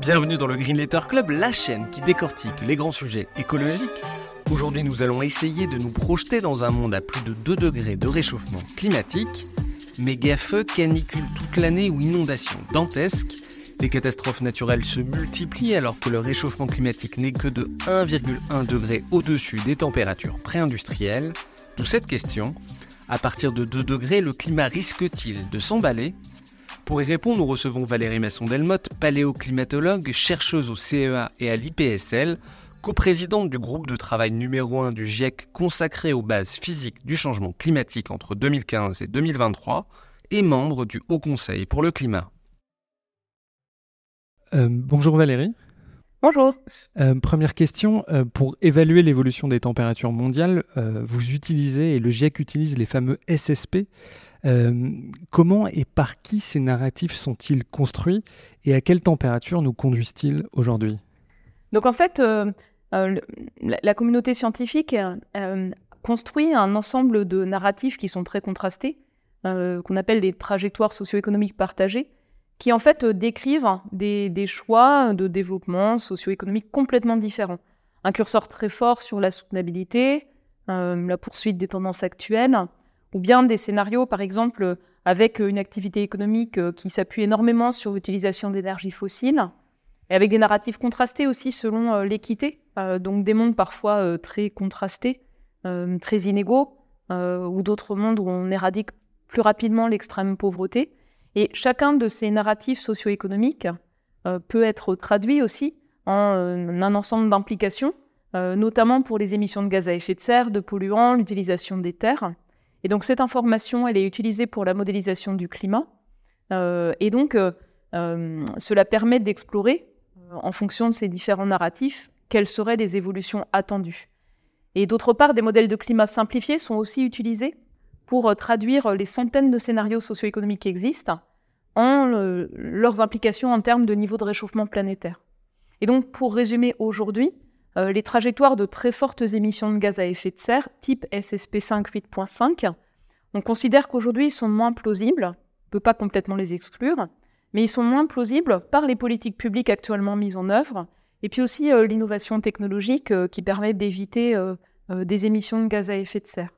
Bienvenue dans le Green Letter Club, la chaîne qui décortique les grands sujets écologiques. Aujourd'hui, nous allons essayer de nous projeter dans un monde à plus de 2 degrés de réchauffement climatique. Méga-feux, canicules toute l'année ou inondations dantesques. Les catastrophes naturelles se multiplient alors que le réchauffement climatique n'est que de 1,1 degré au-dessus des températures pré-industrielles. D'où cette question, à partir de 2 degrés, le climat risque-t-il de s'emballer? Pour y répondre, nous recevons Valérie Masson-Delmotte, paléoclimatologue, chercheuse au CEA et à l'IPSL, coprésidente du groupe de travail numéro 1 du GIEC consacré aux bases physiques du changement climatique entre 2015 et 2023, et membre du Haut Conseil pour le climat. Euh, bonjour Valérie. Bonjour. Euh, première question, euh, pour évaluer l'évolution des températures mondiales, vous utilisez, et le GIEC utilise les fameux SSP, euh, comment et par qui ces narratifs sont-ils construits et à quelle température nous conduisent-ils aujourd'hui? Donc en fait, euh, euh, la communauté scientifique construit un ensemble de narratifs qui sont très contrastés, qu'on appelle les trajectoires socio-économiques partagées, qui en fait décrivent des, des choix de développement socio-économique complètement différents. Un curseur très fort sur la soutenabilité, la poursuite des tendances actuelles, ou bien des scénarios, par exemple, avec une activité économique euh, qui s'appuie énormément sur l'utilisation d'énergie fossiles, et avec des narratifs contrastés aussi selon euh, l'équité, euh, donc des mondes parfois très contrastés, très inégaux, ou d'autres mondes où on éradique plus rapidement l'extrême pauvreté. Et chacun de ces narratifs socio-économiques peut être traduit aussi en un ensemble d'implications, notamment pour les émissions de gaz à effet de serre, de polluants, l'utilisation des terres. Et donc cette information, elle est utilisée pour la modélisation du climat. Euh, et donc euh, euh, cela permet d'explorer, en fonction de ces différents narratifs, quelles seraient les évolutions attendues. Et d'autre part, des modèles de climat simplifiés sont aussi utilisés pour traduire les centaines de scénarios socio-économiques qui existent en leurs implications en termes de niveau de réchauffement planétaire. Et donc, pour résumer aujourd'hui, euh, les trajectoires de très fortes émissions de gaz à effet de serre, type SSP 5.8.5, on considère qu'aujourd'hui ils sont moins plausibles, on ne peut pas complètement les exclure, mais ils sont moins plausibles par les politiques publiques actuellement mises en œuvre, et puis aussi euh, l'innovation technologique euh, qui permet d'éviter des émissions de gaz à effet de serre.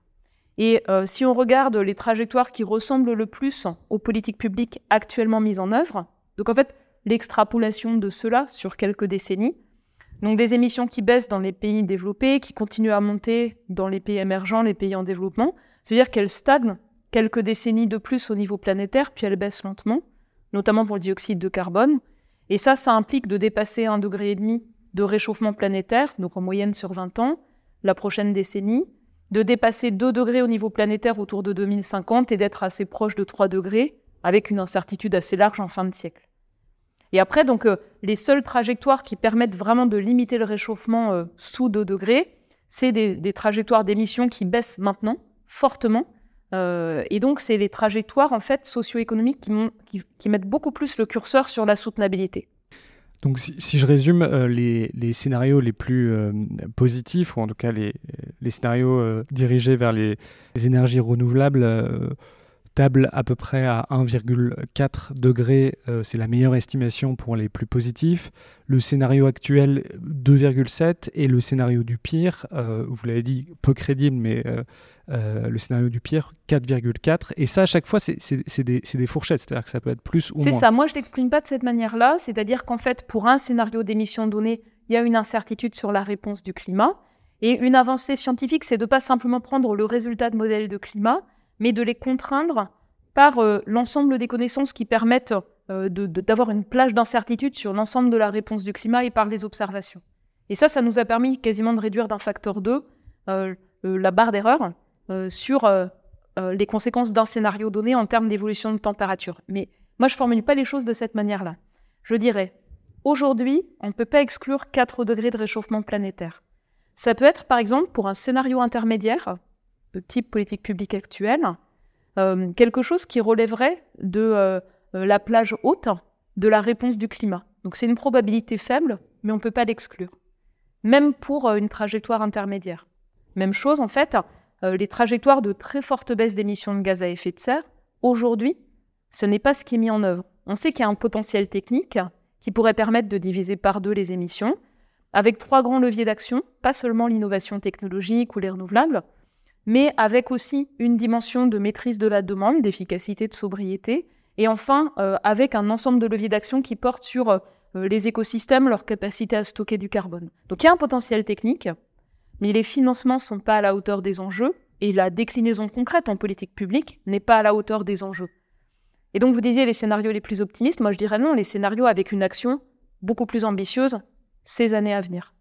Et si on regarde les trajectoires qui ressemblent le plus aux politiques publiques actuellement mises en œuvre, donc en fait l'extrapolation de cela sur quelques décennies, donc des émissions qui baissent dans les pays développés, qui continuent à monter dans les pays émergents, les pays en développement. C'est-à-dire qu'elles stagnent quelques décennies de plus au niveau planétaire, puis elles baissent lentement, notamment pour le dioxyde de carbone. Et ça, ça implique de dépasser un degré et demi de réchauffement planétaire, donc en moyenne sur 20 ans, la prochaine décennie, de dépasser 2 degrés au niveau planétaire autour de 2050 et d'être assez proche de 3 degrés, avec une incertitude assez large en fin de siècle. Et après, donc, euh, les seules trajectoires qui permettent vraiment de limiter le réchauffement euh, sous 2 degrés, c'est des, trajectoires d'émissions qui baissent maintenant fortement. Euh, et donc, c'est les trajectoires en fait socio-économiques qui, mettent beaucoup plus le curseur sur la soutenabilité. Donc, si, je résume, les, scénarios les plus positifs, ou en tout cas les, scénarios dirigés vers les énergies renouvelables, table à peu près à 1,4 degré, euh, c'est la meilleure estimation pour les plus positifs. Le scénario actuel 2,7 et le scénario du pire, euh, vous l'avez dit, peu crédible, mais euh, le scénario du pire 4,4. Et ça, à chaque fois, c'est des, des, fourchettes, c'est-à-dire que ça peut être plus ou moins. C'est ça, moi je ne l'exprime pas de cette manière-là, c'est-à-dire qu'en fait, pour un scénario d'émission donnée, il y a une incertitude sur la réponse du climat. Et une avancée scientifique, c'est de ne pas simplement prendre le résultat de modèles de climat, mais de les contraindre par euh, l'ensemble des connaissances qui permettent euh, d'avoir une plage d'incertitude sur l'ensemble de la réponse du climat et par les observations. Et ça, ça nous a permis quasiment de réduire d'un facteur 2 euh, la barre d'erreur sur les conséquences d'un scénario donné en termes d'évolution de température. Mais Moi, je ne formule pas les choses de cette manière-là. Je dirais, aujourd'hui, on ne peut pas exclure 4 degrés de réchauffement planétaire. Ça peut être, par exemple, pour un scénario intermédiaire, type politique publique actuelle, euh, quelque chose qui relèverait de euh, euh, la plage haute de la réponse du climat. Donc c'est une probabilité faible, mais on ne peut pas l'exclure. Même pour une trajectoire intermédiaire. Même chose, en fait, les trajectoires de très forte baisse d'émissions de gaz à effet de serre, aujourd'hui, ce n'est pas ce qui est mis en œuvre. On sait qu'il y a un potentiel technique qui pourrait permettre de diviser par deux les émissions, avec trois grands leviers d'action, pas seulement l'innovation technologique ou les renouvelables, mais avec aussi une dimension de maîtrise de la demande, d'efficacité, de sobriété, et enfin euh, avec un ensemble de leviers d'action qui portent sur euh, les écosystèmes, leur capacité à stocker du carbone. Donc il y a un potentiel technique, mais les financements ne sont pas à la hauteur des enjeux, et la déclinaison concrète en politique publique n'est pas à la hauteur des enjeux. Et donc vous disiez les scénarios les plus optimistes, moi je dirais non, les scénarios avec une action beaucoup plus ambitieuse ces années à venir.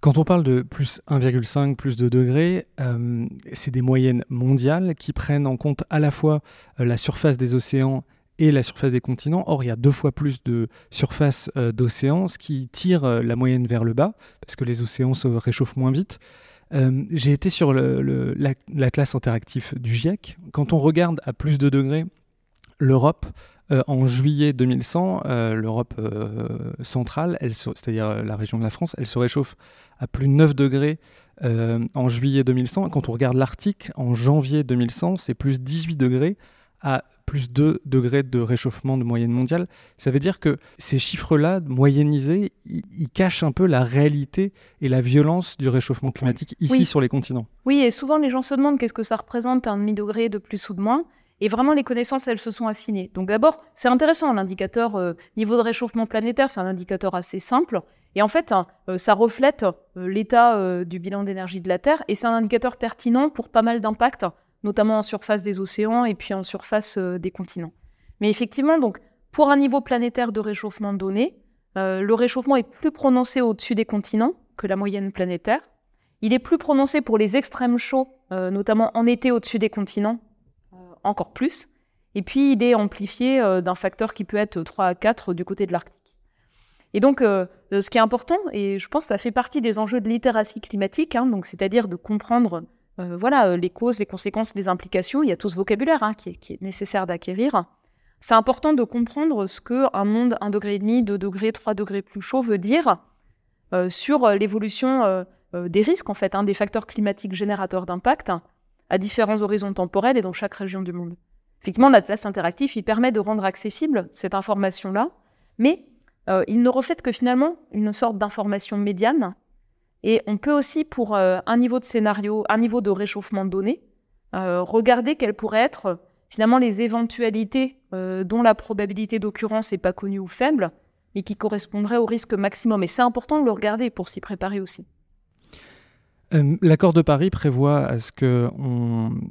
Quand on parle de plus 1,5, plus 2 degrés, euh, c'est des moyennes mondiales qui prennent en compte à la fois euh, la surface des océans et la surface des continents. Or, il y a deux fois plus de surface euh, d'océans, ce qui tire la moyenne vers le bas, parce que les océans se réchauffent moins vite. J'ai été sur le, la, classe interactive du GIEC. Quand on regarde à plus de degrés, l'Europe euh, en juillet 2100, euh, l'Europe euh, centrale, c'est-à-dire la région de la France, elle se réchauffe à plus de 9 degrés en juillet 2100. Quand on regarde l'Arctique, en janvier 2100, c'est plus 18 degrés à plus 2 degrés de réchauffement de moyenne mondiale. Ça veut dire que ces chiffres-là, moyennisés, ils, cachent un peu la réalité et la violence du réchauffement climatique ici sur les continents. Oui, et souvent les gens se demandent qu'est-ce que ça représente un demi-degré de plus ou de moins. Et vraiment, les connaissances, elles se sont affinées. Donc d'abord, c'est intéressant, l'indicateur euh, niveau de réchauffement planétaire, c'est un indicateur assez simple. Et en fait, hein, euh, ça reflète euh, l'état du bilan d'énergie de la Terre, et c'est un indicateur pertinent pour pas mal d'impacts, notamment en surface des océans et puis en surface des continents. Mais effectivement, donc, pour un niveau planétaire de réchauffement donné, le réchauffement est plus prononcé au-dessus des continents que la moyenne planétaire. Il est plus prononcé pour les extrêmes chauds, notamment en été au-dessus des continents, encore plus. Et puis, il est amplifié euh, d'un facteur qui peut être 3 à 4 du côté de l'Arctique. Et donc, euh, euh, ce qui est important, et je pense que ça fait partie des enjeux de littératie climatique, hein, c'est-à-dire de comprendre voilà, les causes, les conséquences, les implications, il y a tout ce vocabulaire hein, qui, est, nécessaire d'acquérir. C'est important de comprendre ce qu'un monde 1,5 degré, 2 degrés, 3 degrés plus chaud veut dire sur l'évolution des risques, en fait, hein, des facteurs climatiques générateurs d'impact, à différents horizons temporels et dans chaque région du monde. Effectivement, l'atlas interactif, il permet de rendre accessible cette information-là, mais euh, il ne reflète que finalement une sorte d'information médiane. Et on peut aussi, pour euh, un niveau de scénario, un niveau de réchauffement donné, euh, regarder quelles pourraient être finalement les éventualités dont la probabilité d'occurrence n'est pas connue ou faible, mais qui correspondraient au risque maximum. Et c'est important de le regarder pour s'y préparer aussi. Euh, l'accord de Paris prévoit à ce que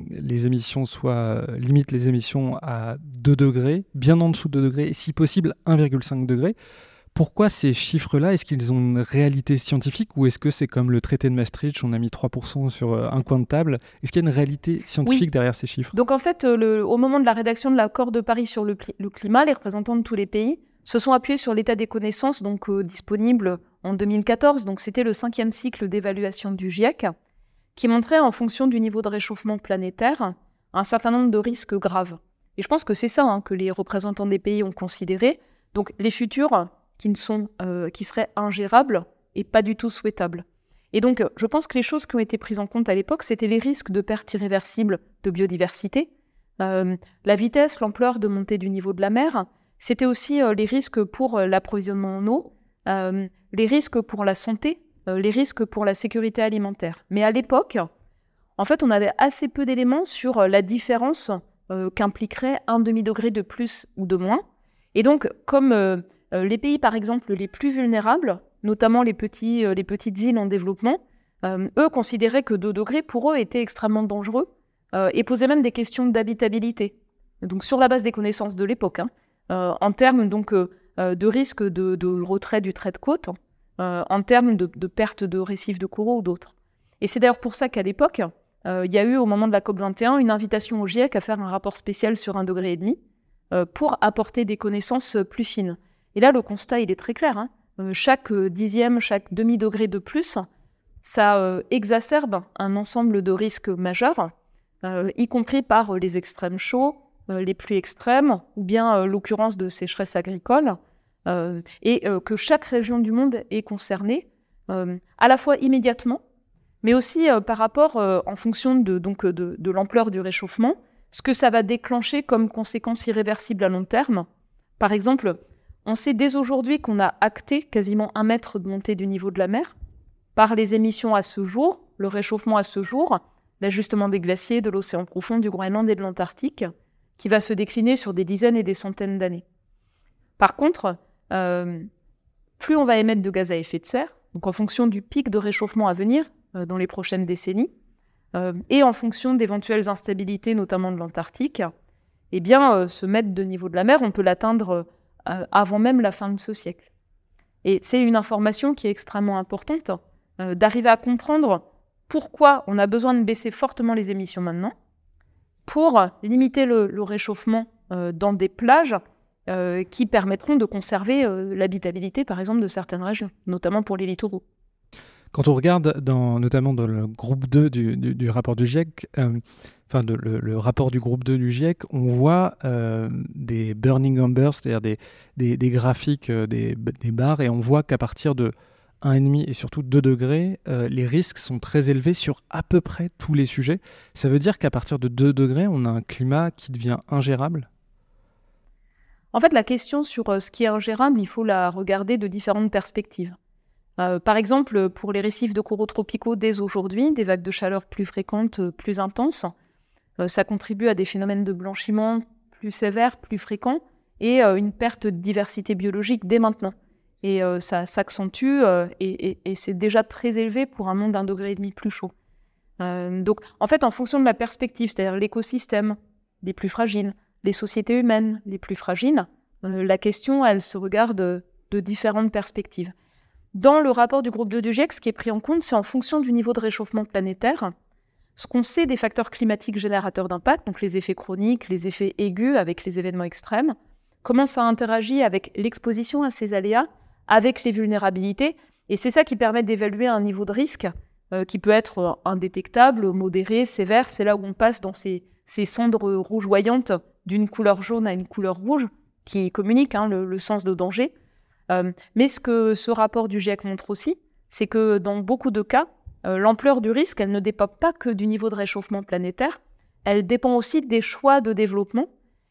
les émissions soient euh, limite les émissions à 2 degrés, bien en dessous de 2 degrés, et si possible 1,5 degré. Pourquoi ces chiffres-là? Est-ce qu'ils ont une réalité scientifique ou est-ce que c'est comme le traité de Maastricht, on a mis 3% sur euh, un coin de table? Est-ce qu'il y a une réalité scientifique derrière ces chiffres? Donc en fait, au moment de la rédaction de l'accord de Paris sur le, climat, les représentants de tous les pays se sont appuyés sur l'état des connaissances donc disponibles en 2014, donc c'était le cinquième cycle d'évaluation du GIEC, qui montrait en fonction du niveau de réchauffement planétaire un certain nombre de risques graves. Et je pense que c'est ça hein, que les représentants des pays ont considéré. Donc les futurs qui, ne sont, euh, qui seraient ingérables et pas du tout souhaitables. Et donc je pense que les choses qui ont été prises en compte à l'époque, c'était les risques de perte irréversible de biodiversité, euh, la vitesse, l'ampleur de montée du niveau de la mer, c'était aussi euh, les risques pour l'approvisionnement en eau, euh, les risques pour la santé, euh, les risques pour la sécurité alimentaire. Mais à l'époque, en fait, on avait assez peu d'éléments sur euh, la différence qu'impliquerait un demi-degré de plus ou de moins. Et donc, comme les pays, par exemple, les plus vulnérables, notamment les, petites îles en développement, eux considéraient que 2 degrés, pour eux, était extrêmement dangereux et posaient même des questions d'habitabilité. Donc, sur la base des connaissances de l'époque, hein, en termes donc de risque de, retrait du trait de côte euh, en termes de, perte de récifs de coraux ou d'autres. Et c'est d'ailleurs pour ça qu'à l'époque, euh, il y a eu au moment de la COP21 une invitation au GIEC à faire un rapport spécial sur un degré et demi, pour apporter des connaissances plus fines. Et là, le constat, il est très clair. Hein. chaque dixième, chaque demi-degré de plus, ça exacerbe un ensemble de risques majeurs, y compris par les extrêmes chauds, les pluies extrêmes, ou bien l'occurrence de sécheresse agricole, et que chaque région du monde est concernée, à la fois immédiatement, mais aussi euh, par rapport, euh, en fonction de, euh, l'ampleur du réchauffement, ce que ça va déclencher comme conséquence irréversible à long terme. Par exemple, on sait dès aujourd'hui qu'on a acté quasiment un mètre de montée du niveau de la mer par les émissions à ce jour, le réchauffement à ce jour, l'ajustement des glaciers, de l'océan profond, du Groenland et de l'Antarctique, qui va se décliner sur des dizaines et des centaines d'années. Par contre, plus on va émettre de gaz à effet de serre, donc en fonction du pic de réchauffement à venir, euh, dans les prochaines décennies, euh, et en fonction d'éventuelles instabilités, notamment de l'Antarctique, eh bien, euh, ce mètre de niveau de la mer, on peut l'atteindre avant même la fin de ce siècle. Et c'est une information qui est extrêmement importante, d'arriver à comprendre pourquoi on a besoin de baisser fortement les émissions maintenant, pour limiter le, réchauffement dans des plages qui permettront de conserver l'habitabilité, par exemple, de certaines régions, notamment pour les littoraux. Quand on regarde notamment dans le groupe 2 du, rapport du GIEC, euh, enfin le, rapport du groupe 2 du GIEC, on voit euh, des burning numbers, c'est-à-dire des, graphiques, euh, des, des, barres, et on voit qu'à partir de 1,5 et surtout 2 degrés, les risques sont très élevés sur à peu près tous les sujets. Ça veut dire qu'à partir de 2 degrés, on a un climat qui devient ingérable? En fait, la question sur ce qui est ingérable, il faut la regarder de différentes perspectives. Euh, par exemple, pour les récifs de coraux tropicaux dès aujourd'hui, des vagues de chaleur plus fréquentes, euh, plus intenses, euh, ça contribue à des phénomènes de blanchiment plus sévères, plus fréquents, et une perte de diversité biologique dès maintenant. Et ça s'accentue, et, c'est déjà très élevé pour un monde d'un degré et demi plus chaud. donc, en fait, en fonction de la perspective, c'est-à-dire l'écosystème les plus fragiles, les sociétés humaines les plus fragiles, la question, elle se regarde de différentes perspectives. Dans le rapport du groupe 2 du GIEC, ce qui est pris en compte, c'est en fonction du niveau de réchauffement planétaire, ce qu'on sait des facteurs climatiques générateurs d'impact, donc les effets chroniques, les effets aigus avec les événements extrêmes, comment ça interagit avec l'exposition à ces aléas, avec les vulnérabilités, et c'est ça qui permet d'évaluer un niveau de risque euh, qui peut être indétectable, modéré, sévère. C'est là où on passe dans ces, cendres rougeoyantes d'une couleur jaune à une couleur rouge, qui communiquent hein, le sens de danger. Euh, mais ce que ce rapport du GIEC montre aussi, c'est que dans beaucoup de cas, euh, l'ampleur du risque, elle ne dépend pas que du niveau de réchauffement planétaire, elle dépend aussi des choix de développement.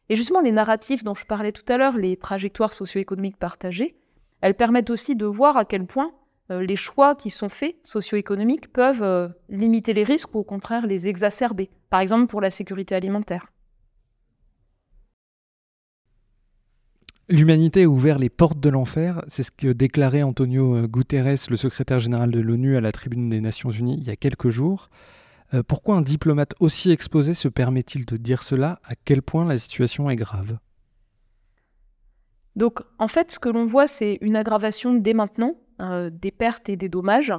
Et justement, les narratifs dont je parlais tout à l'heure, les trajectoires socio-économiques partagées, elles permettent aussi de voir à quel point euh, les choix qui sont faits socio-économiques peuvent limiter les risques ou au contraire les exacerber, par exemple pour la sécurité alimentaire. L'humanité a ouvert les portes de l'enfer, c'est ce que déclarait Antonio euh, Guterres, le secrétaire général de l'ONU, à la tribune des Nations Unies il y a quelques jours. Euh, pourquoi un diplomate aussi exposé se permet-il de dire cela? À quel point la situation est grave? Donc, en fait, ce que l'on voit, c'est une aggravation dès maintenant euh, des pertes et des dommages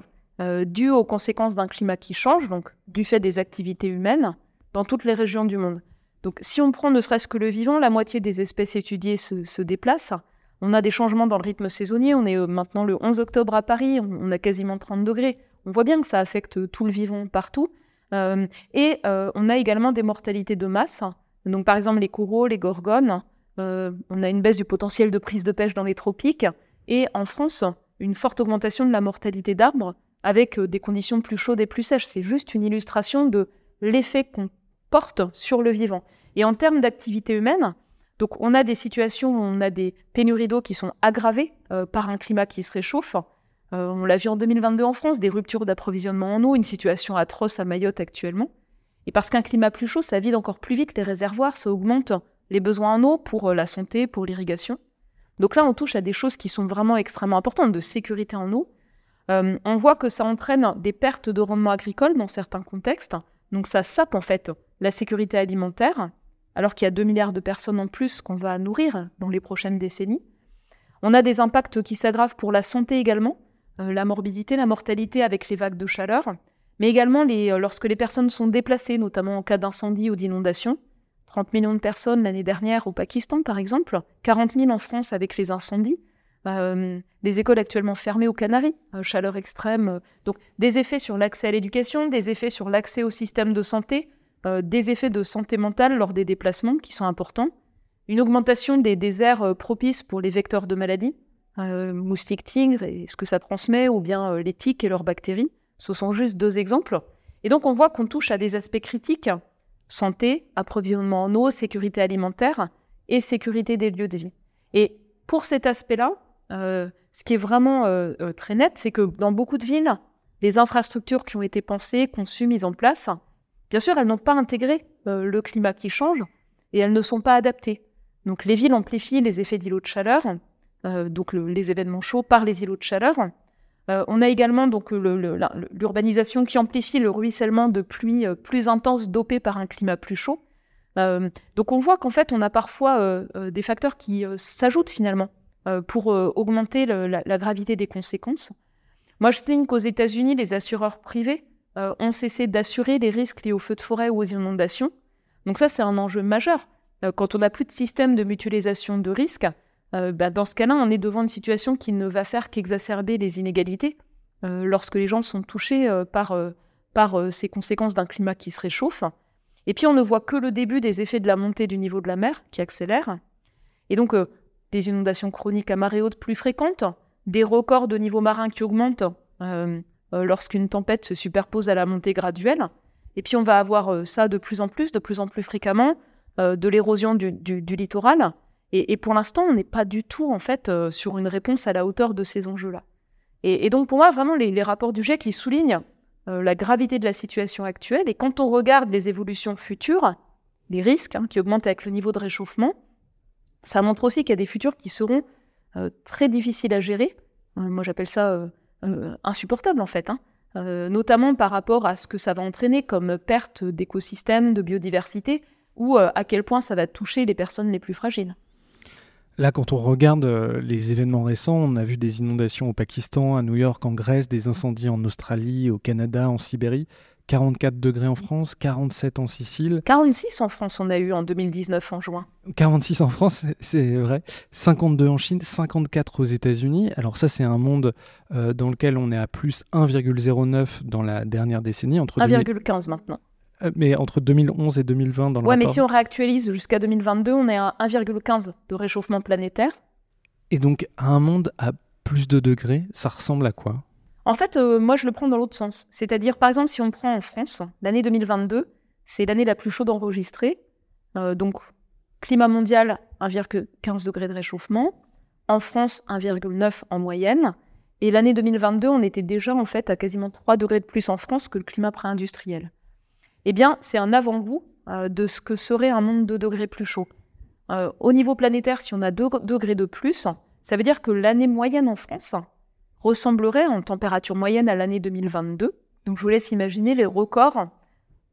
dus aux conséquences d'un climat qui change, donc du fait des activités humaines, dans toutes les régions du monde. Donc si on prend ne serait-ce que le vivant, la moitié des espèces étudiées se, déplacent. On a des changements dans le rythme saisonnier. On est euh, maintenant le 11 octobre à Paris, on, a quasiment 30 degrés. On voit bien que ça affecte tout le vivant partout. Euh, et euh, on a également des mortalités de masse. Donc par exemple les coraux, les gorgones. On a une baisse du potentiel de prise de pêche dans les tropiques. Et en France, une forte augmentation de la mortalité d'arbres avec des conditions plus chaudes et plus sèches. C'est juste une illustration de l'effet qu'on porte sur le vivant. Et en termes d'activité humaine, donc on a des situations où on a des pénuries d'eau qui sont aggravées euh, par un climat qui se réchauffe. Euh, on l'a vu en 2022 en France, des ruptures d'approvisionnement en eau, une situation atroce à Mayotte actuellement. Et parce qu'un climat plus chaud, ça vide encore plus vite les réservoirs, ça augmente les besoins en eau pour euh, la santé, pour l'irrigation. Donc là, on touche à des choses qui sont vraiment extrêmement importantes, de sécurité en eau. on voit que ça entraîne des pertes de rendement agricole dans certains contextes. Donc ça sape en fait la sécurité alimentaire, alors qu'il y a 2 milliards de personnes en plus qu'on va nourrir dans les prochaines décennies. On a des impacts qui s'aggravent pour la santé également, euh, la morbidité, la mortalité avec les vagues de chaleur, mais également euh, lorsque les personnes sont déplacées, notamment en cas d'incendie ou d'inondation. 30 millions de personnes l'année dernière au Pakistan, par exemple, 40 000 en France avec les incendies, euh, des écoles actuellement fermées aux Canaries, euh, chaleur extrême. euh, donc des effets sur l'accès à l'éducation, des effets sur l'accès au système de santé, des effets de santé mentale lors des déplacements qui sont importants, une augmentation des, euh, propices pour les vecteurs de maladies, moustiques, tigres et ce que ça transmet, ou bien les tiques et leurs bactéries. Ce sont juste deux exemples. Et donc on voit qu'on touche à des aspects critiques santé, approvisionnement en eau, sécurité alimentaire et sécurité des lieux de vie. Et pour cet aspect-là, euh, ce qui est vraiment euh, euh, très net, c'est que dans beaucoup de villes, les infrastructures qui ont été pensées, conçues, mises en place, bien sûr, elles n'ont pas intégré le climat qui change et elles ne sont pas adaptées. Donc les villes amplifient les effets d'îlots de chaleur, donc le- les événements chauds par les îlots de chaleur. Euh, on a également donc l'urbanisation qui amplifie le ruissellement de pluie euh, plus intense dopées par un climat plus chaud. Euh, donc on voit qu'en fait on a parfois des facteurs qui s'ajoutent finalement pour augmenter la, gravité des conséquences. Moi je souligne qu'aux États-Unis les assureurs privés ont cessé d'assurer les risques liés aux feux de forêt ou aux inondations. Donc ça c'est un enjeu majeur. Quand on n'a plus de système de mutualisation de risques, euh, bah, dans ce cas-là, on est devant une situation qui ne va faire qu'exacerber les inégalités euh, lorsque les gens sont touchés euh, par, ces conséquences d'un climat qui se réchauffe. Et puis, on ne voit que le début des effets de la montée du niveau de la mer qui accélère. Et donc, des inondations chroniques à marée haute plus fréquentes, des records de niveau marin qui augmentent lorsqu'une tempête se superpose à la montée graduelle. Et puis, on va avoir ça de plus en plus, de plus en plus fréquemment, de l'érosion du littoral. Et, pour l'instant, on n'est pas du tout en fait euh, sur une réponse à la hauteur de ces enjeux-là. Et, donc pour moi, vraiment, les, rapports du GIEC, ils soulignent euh, la gravité de la situation actuelle. Et quand on regarde les évolutions futures, les risques hein, qui augmentent avec le niveau de réchauffement, ça montre aussi qu'il y a des futurs qui seront euh, très difficiles à gérer. Moi, j'appelle ça insupportable en fait. hein. Notamment par rapport à ce que ça va entraîner comme perte d'écosystèmes, de biodiversité, ou à quel point ça va toucher les personnes les plus fragiles. Là, quand on regarde euh, les événements récents, on a vu des inondations au Pakistan, à New York, en Grèce, des incendies en Australie, au Canada, en Sibérie, 44 degrés en France, 47 en Sicile, 46 en France, on a eu en 2019 en juin. 46 en France, c'est- vrai, 52 en Chine, 54 aux États-Unis. Alors ça, c'est un monde euh, dans lequel on est à plus 1,09 dans la dernière décennie, entre 2000 1,15 maintenant. Euh, mais entre 2011 et 2020 dans le Ouais, mais rapport. si on réactualise jusqu'à 2022, on est à 1,15 de réchauffement planétaire. Et donc, à un monde à plus de degrés, ça ressemble à quoi? En fait, euh, moi, je le prends dans l'autre sens. C'est-à-dire, par exemple, si on prend en France, l'année 2022, c'est l'année la plus chaude enregistrée. Euh, donc, climat mondial, 1,15 degrés de réchauffement. En France, 1,9 en moyenne. Et l'année 2022, on était déjà, en fait, à quasiment 3 degrés de plus en France que le climat pré-industriel. Eh bien, c'est un avant-goût euh, de ce que serait un monde 2 degrés plus chaud. Euh, au niveau planétaire, si on a 2 degrés de plus, ça veut dire que l'année moyenne en France ressemblerait en température moyenne à l'année 2022. Donc je vous laisse imaginer les records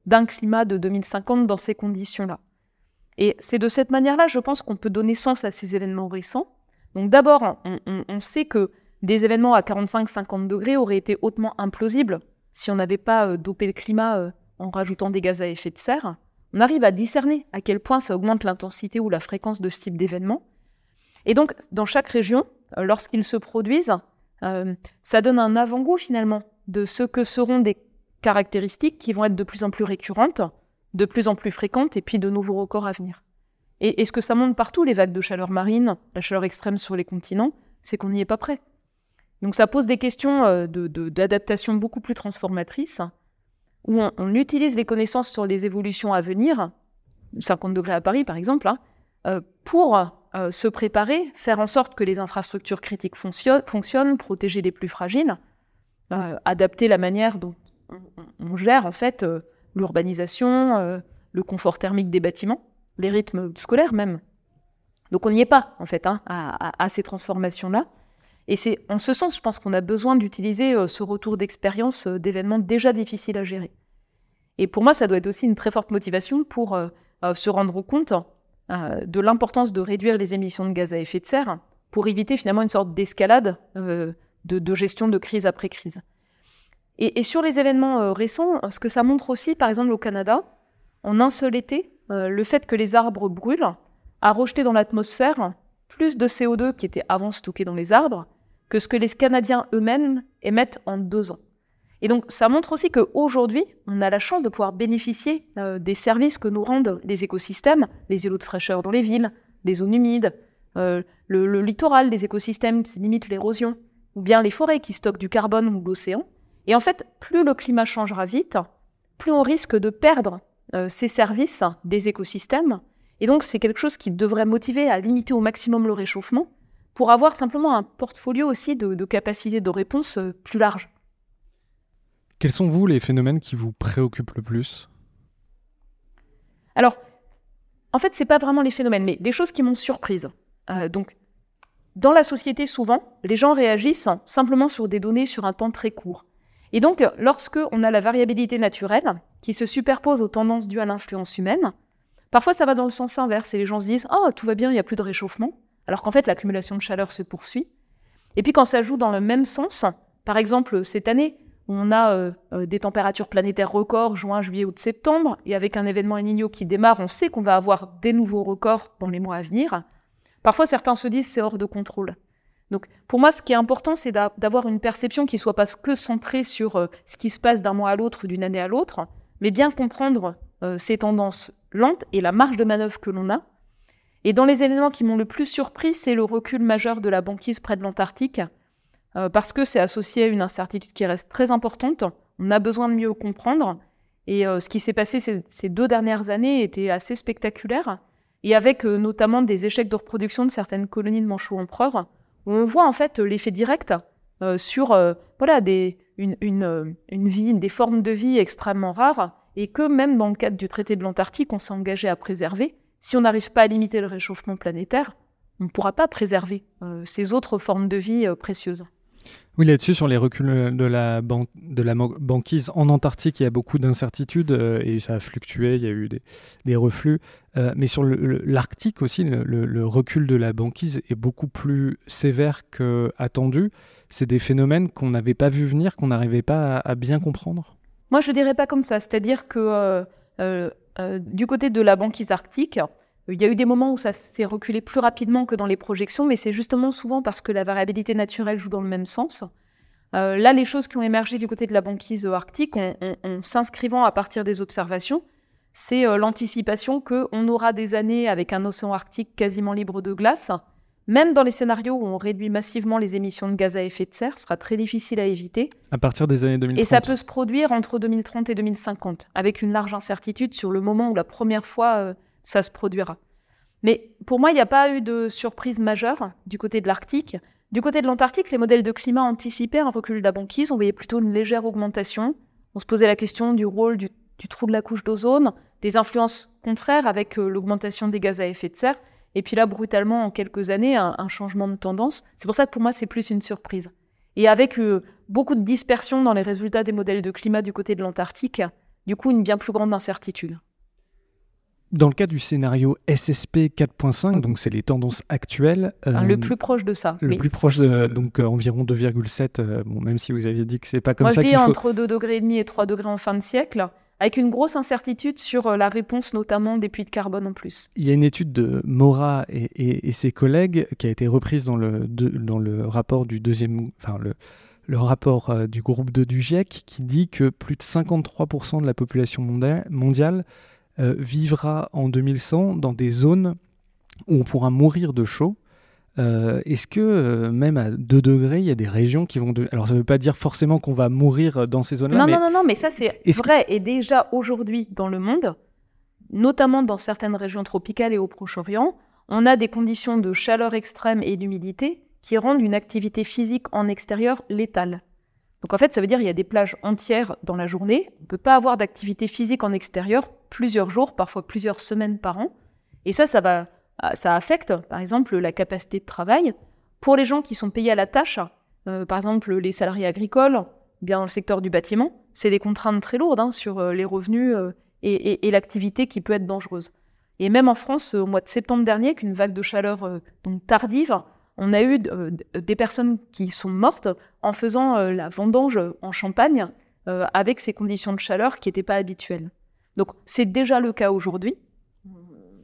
d'un climat de 2050 dans ces conditions-là. Et c'est de cette manière-là, je pense, qu'on peut donner sens à ces événements récents. Donc d'abord, on, sait que des événements à 45-50 degrés auraient été hautement implausibles si on n'avait pas euh, dopé le climat en rajoutant des gaz à effet de serre. On arrive à discerner à quel point ça augmente l'intensité ou la fréquence de ce type d'événement. Et donc, dans chaque région, euh, lorsqu'ils se produisent, euh, ça donne un avant-goût finalement de ce que seront des caractéristiques qui vont être de plus en plus récurrentes, de plus en plus fréquentes, et puis de nouveaux records à venir. Et, et ce que ça montre partout, les vagues de chaleur marine, la chaleur extrême sur les continents, c'est qu'on n'y est pas prêt. Donc ça pose des questions euh, de- de- d'adaptation beaucoup plus transformatrices, où on, utilise les connaissances sur les évolutions à venir, 50 degrés à Paris par exemple, hein, euh, pour euh, se préparer, faire en sorte que les infrastructures critiques fonctionnent, protéger les plus fragiles, euh, adapter la manière dont on, gère en fait l'urbanisation, le confort thermique des bâtiments, les rythmes scolaires même. Donc on n'y est pas en fait hein, à ces transformations-là. Et c'est en ce sens, je pense qu'on a besoin d'utiliser euh, ce retour d'expérience euh, d'événements déjà difficiles à gérer. Et pour moi, ça doit être aussi une très forte motivation pour euh, se rendre compte euh, de l'importance de réduire les émissions de gaz à effet de serre pour éviter finalement une sorte d'escalade de, gestion de crise après crise. Et, sur les événements récents, ce que ça montre aussi, par exemple au Canada, en un seul été, le fait que les arbres brûlent a rejeté dans l'atmosphère plus de CO2 qui était avant stocké dans les arbres que ce que les Canadiens eux-mêmes émettent en deux ans. Et donc, ça montre aussi qu'aujourd'hui, on a la chance de pouvoir bénéficier euh, des services que nous rendent les écosystèmes, les îlots de fraîcheur dans les villes, les zones humides, euh, le, littoral des écosystèmes qui limitent l'érosion, ou bien les forêts qui stockent du carbone ou l'océan. Et en fait, plus le climat changera vite, plus on risque de perdre euh, ces services des écosystèmes. Et donc, c'est quelque chose qui devrait motiver à limiter au maximum le réchauffement pour avoir simplement un portfolio aussi de, de capacités de réponse plus large. Quels sont, vous, les phénomènes qui vous préoccupent le plus? Alors, en fait, ce n'est pas vraiment les phénomènes, mais les choses qui m'ont surprise. Euh, donc, dans la société, souvent, les gens réagissent simplement sur des données sur un temps très court. Et donc, lorsque on a la variabilité naturelle qui se superpose aux tendances dues à l'influence humaine, parfois ça va dans le sens inverse et les gens se disent oh, tout va bien, il n'y a plus de réchauffement, alors qu'en fait l'accumulation de chaleur se poursuit. Et puis quand ça joue dans le même sens, par exemple cette année, on a euh, euh, des températures planétaires records juin, juillet, août, septembre, et avec un événement El qui démarre, on sait qu'on va avoir des nouveaux records dans les mois à venir. Parfois, certains se disent c'est hors de contrôle. Donc, pour moi, ce qui est important, c'est d'avoir une perception qui soit pas que centrée sur euh, ce qui se passe d'un mois à l'autre, d'une année à l'autre, mais bien comprendre ces tendances lentes et la marge de manœuvre que l'on a. Et dans les éléments qui m'ont le plus surpris, c'est le recul majeur de la banquise près de l'Antarctique, euh, parce que c'est associé à une incertitude qui reste très importante. On a besoin de mieux comprendre. Et euh, ce qui s'est passé ces, deux dernières années était assez spectaculaire, et avec euh, notamment des échecs de reproduction de certaines colonies de manchots empereurs, où on voit en fait l'effet direct sur voilà, une, une, une, vie, des formes de vie extrêmement rares, et que même dans le cadre du traité de l'Antarctique, on s'est engagé à préserver. Si on n'arrive pas à limiter le réchauffement planétaire, on ne pourra pas préserver ces autres formes de vie précieuses. Oui, là-dessus, sur les reculs de la, de la banquise en Antarctique, il y a beaucoup d'incertitudes euh, et ça a fluctué, il y a eu des, reflux. Euh, mais sur l'Arctique aussi, le, recul de la banquise est beaucoup plus sévère qu'attendu. C'est des phénomènes qu'on n'avait pas vu venir, qu'on n'arrivait pas à, bien comprendre Moi, je ne dirais pas comme ça. C'est-à-dire que euh, du côté de la banquise arctique, il y a eu des moments où ça s'est reculé plus rapidement que dans les projections, mais c'est justement souvent parce que la variabilité naturelle joue dans le même sens. Euh, là, les choses qui ont émergé du côté de la banquise arctique, en, s'inscrivant à partir des observations, c'est euh, l'anticipation qu'on aura des années avec un océan arctique quasiment libre de glace. Même dans les scénarios où on réduit massivement les émissions de gaz à effet de serre, ce sera très difficile à éviter. À partir des années 2030. Et ça peut se produire entre 2030 et 2050, avec une large incertitude sur le moment où la première fois euh, ça se produira. Mais pour moi, il n'y a pas eu de surprise majeure du côté de l'Arctique. Du côté de l'Antarctique, les modèles de climat anticipaient un recul de la banquise. On voyait plutôt une légère augmentation. On se posait la question du rôle du, trou de la couche d'ozone, des influences contraires avec euh, l'augmentation des gaz à effet de serre. Et puis là, brutalement, en quelques années, un, changement de tendance. C'est pour ça que pour moi, c'est plus une surprise. Et avec euh, beaucoup de dispersion dans les résultats des modèles de climat du côté de l'Antarctique, du coup, une bien plus grande incertitude. Dans le cas du scénario SSP 4.5, donc c'est les tendances actuelles. Euh, le plus proche de ça. Le plus proche, de, donc euh, environ 2,7. Euh, bon, même si vous aviez dit que c'est pas comme Moi, ça. Moi, je dis entre 2,5 degrés et 3 degrés en fin de siècle, avec une grosse incertitude sur la réponse, notamment des puits de carbone en plus. Il y a une étude de Mora et, ses collègues qui a été reprise dans le, rapport du deuxième, enfin le, rapport du groupe 2 du GIEC, qui dit que plus de 53% de la population mondiale euh, vivra en 2100 dans des zones où on pourra mourir de chaud. Euh, est-ce que euh, même à 2 degrés, il y a des régions qui vont... De... Alors ça ne veut pas dire forcément qu'on va mourir dans ces zones-là. Non, non, non, non, mais ça c'est vrai. Et déjà aujourd'hui dans le monde, notamment dans certaines régions tropicales et au Proche-Orient, on a des conditions de chaleur extrême et d'humidité qui rendent une activité physique en extérieur létale. Donc en fait, ça veut dire qu'il y a des plages entières dans la journée. On ne peut pas avoir d'activité physique en extérieur plusieurs jours, parfois plusieurs semaines par an. Et ça, ça, va, ça affecte, par exemple, la capacité de travail. Pour les gens qui sont payés à la tâche, euh, par exemple les salariés agricoles, bien dans le secteur du bâtiment, c'est des contraintes très lourdes hein, sur euh, les revenus euh, et, l'activité qui peut être dangereuse. Et même en France, au mois de septembre dernier, qu'une vague de chaleur donc tardive on a eu euh, des personnes qui sont mortes en faisant euh, la vendange en Champagne euh, avec ces conditions de chaleur qui n'étaient pas habituelles. Donc c'est déjà le cas aujourd'hui.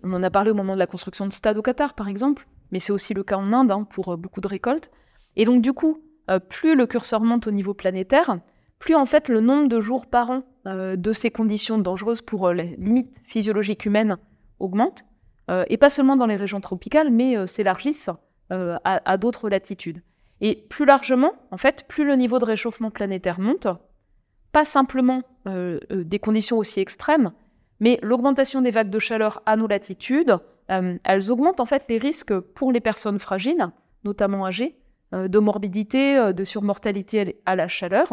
On en a parlé au moment de la construction de stades au Qatar, par exemple, mais c'est aussi le cas en Inde hein, pour beaucoup de récoltes. Et donc, du coup, plus le curseur monte au niveau planétaire, plus en fait le nombre de jours par an de ces conditions dangereuses pour les limites physiologiques humaines augmente, et pas seulement dans les régions tropicales, mais s'élargissent à, à d'autres latitudes. Et plus largement, en fait, plus le niveau de réchauffement planétaire monte, pas simplement euh, euh, des conditions aussi extrêmes, mais l'augmentation des vagues de chaleur à nos latitudes, euh, elles augmentent en fait les risques pour les personnes fragiles, notamment âgées, de morbidité, de surmortalité à la chaleur.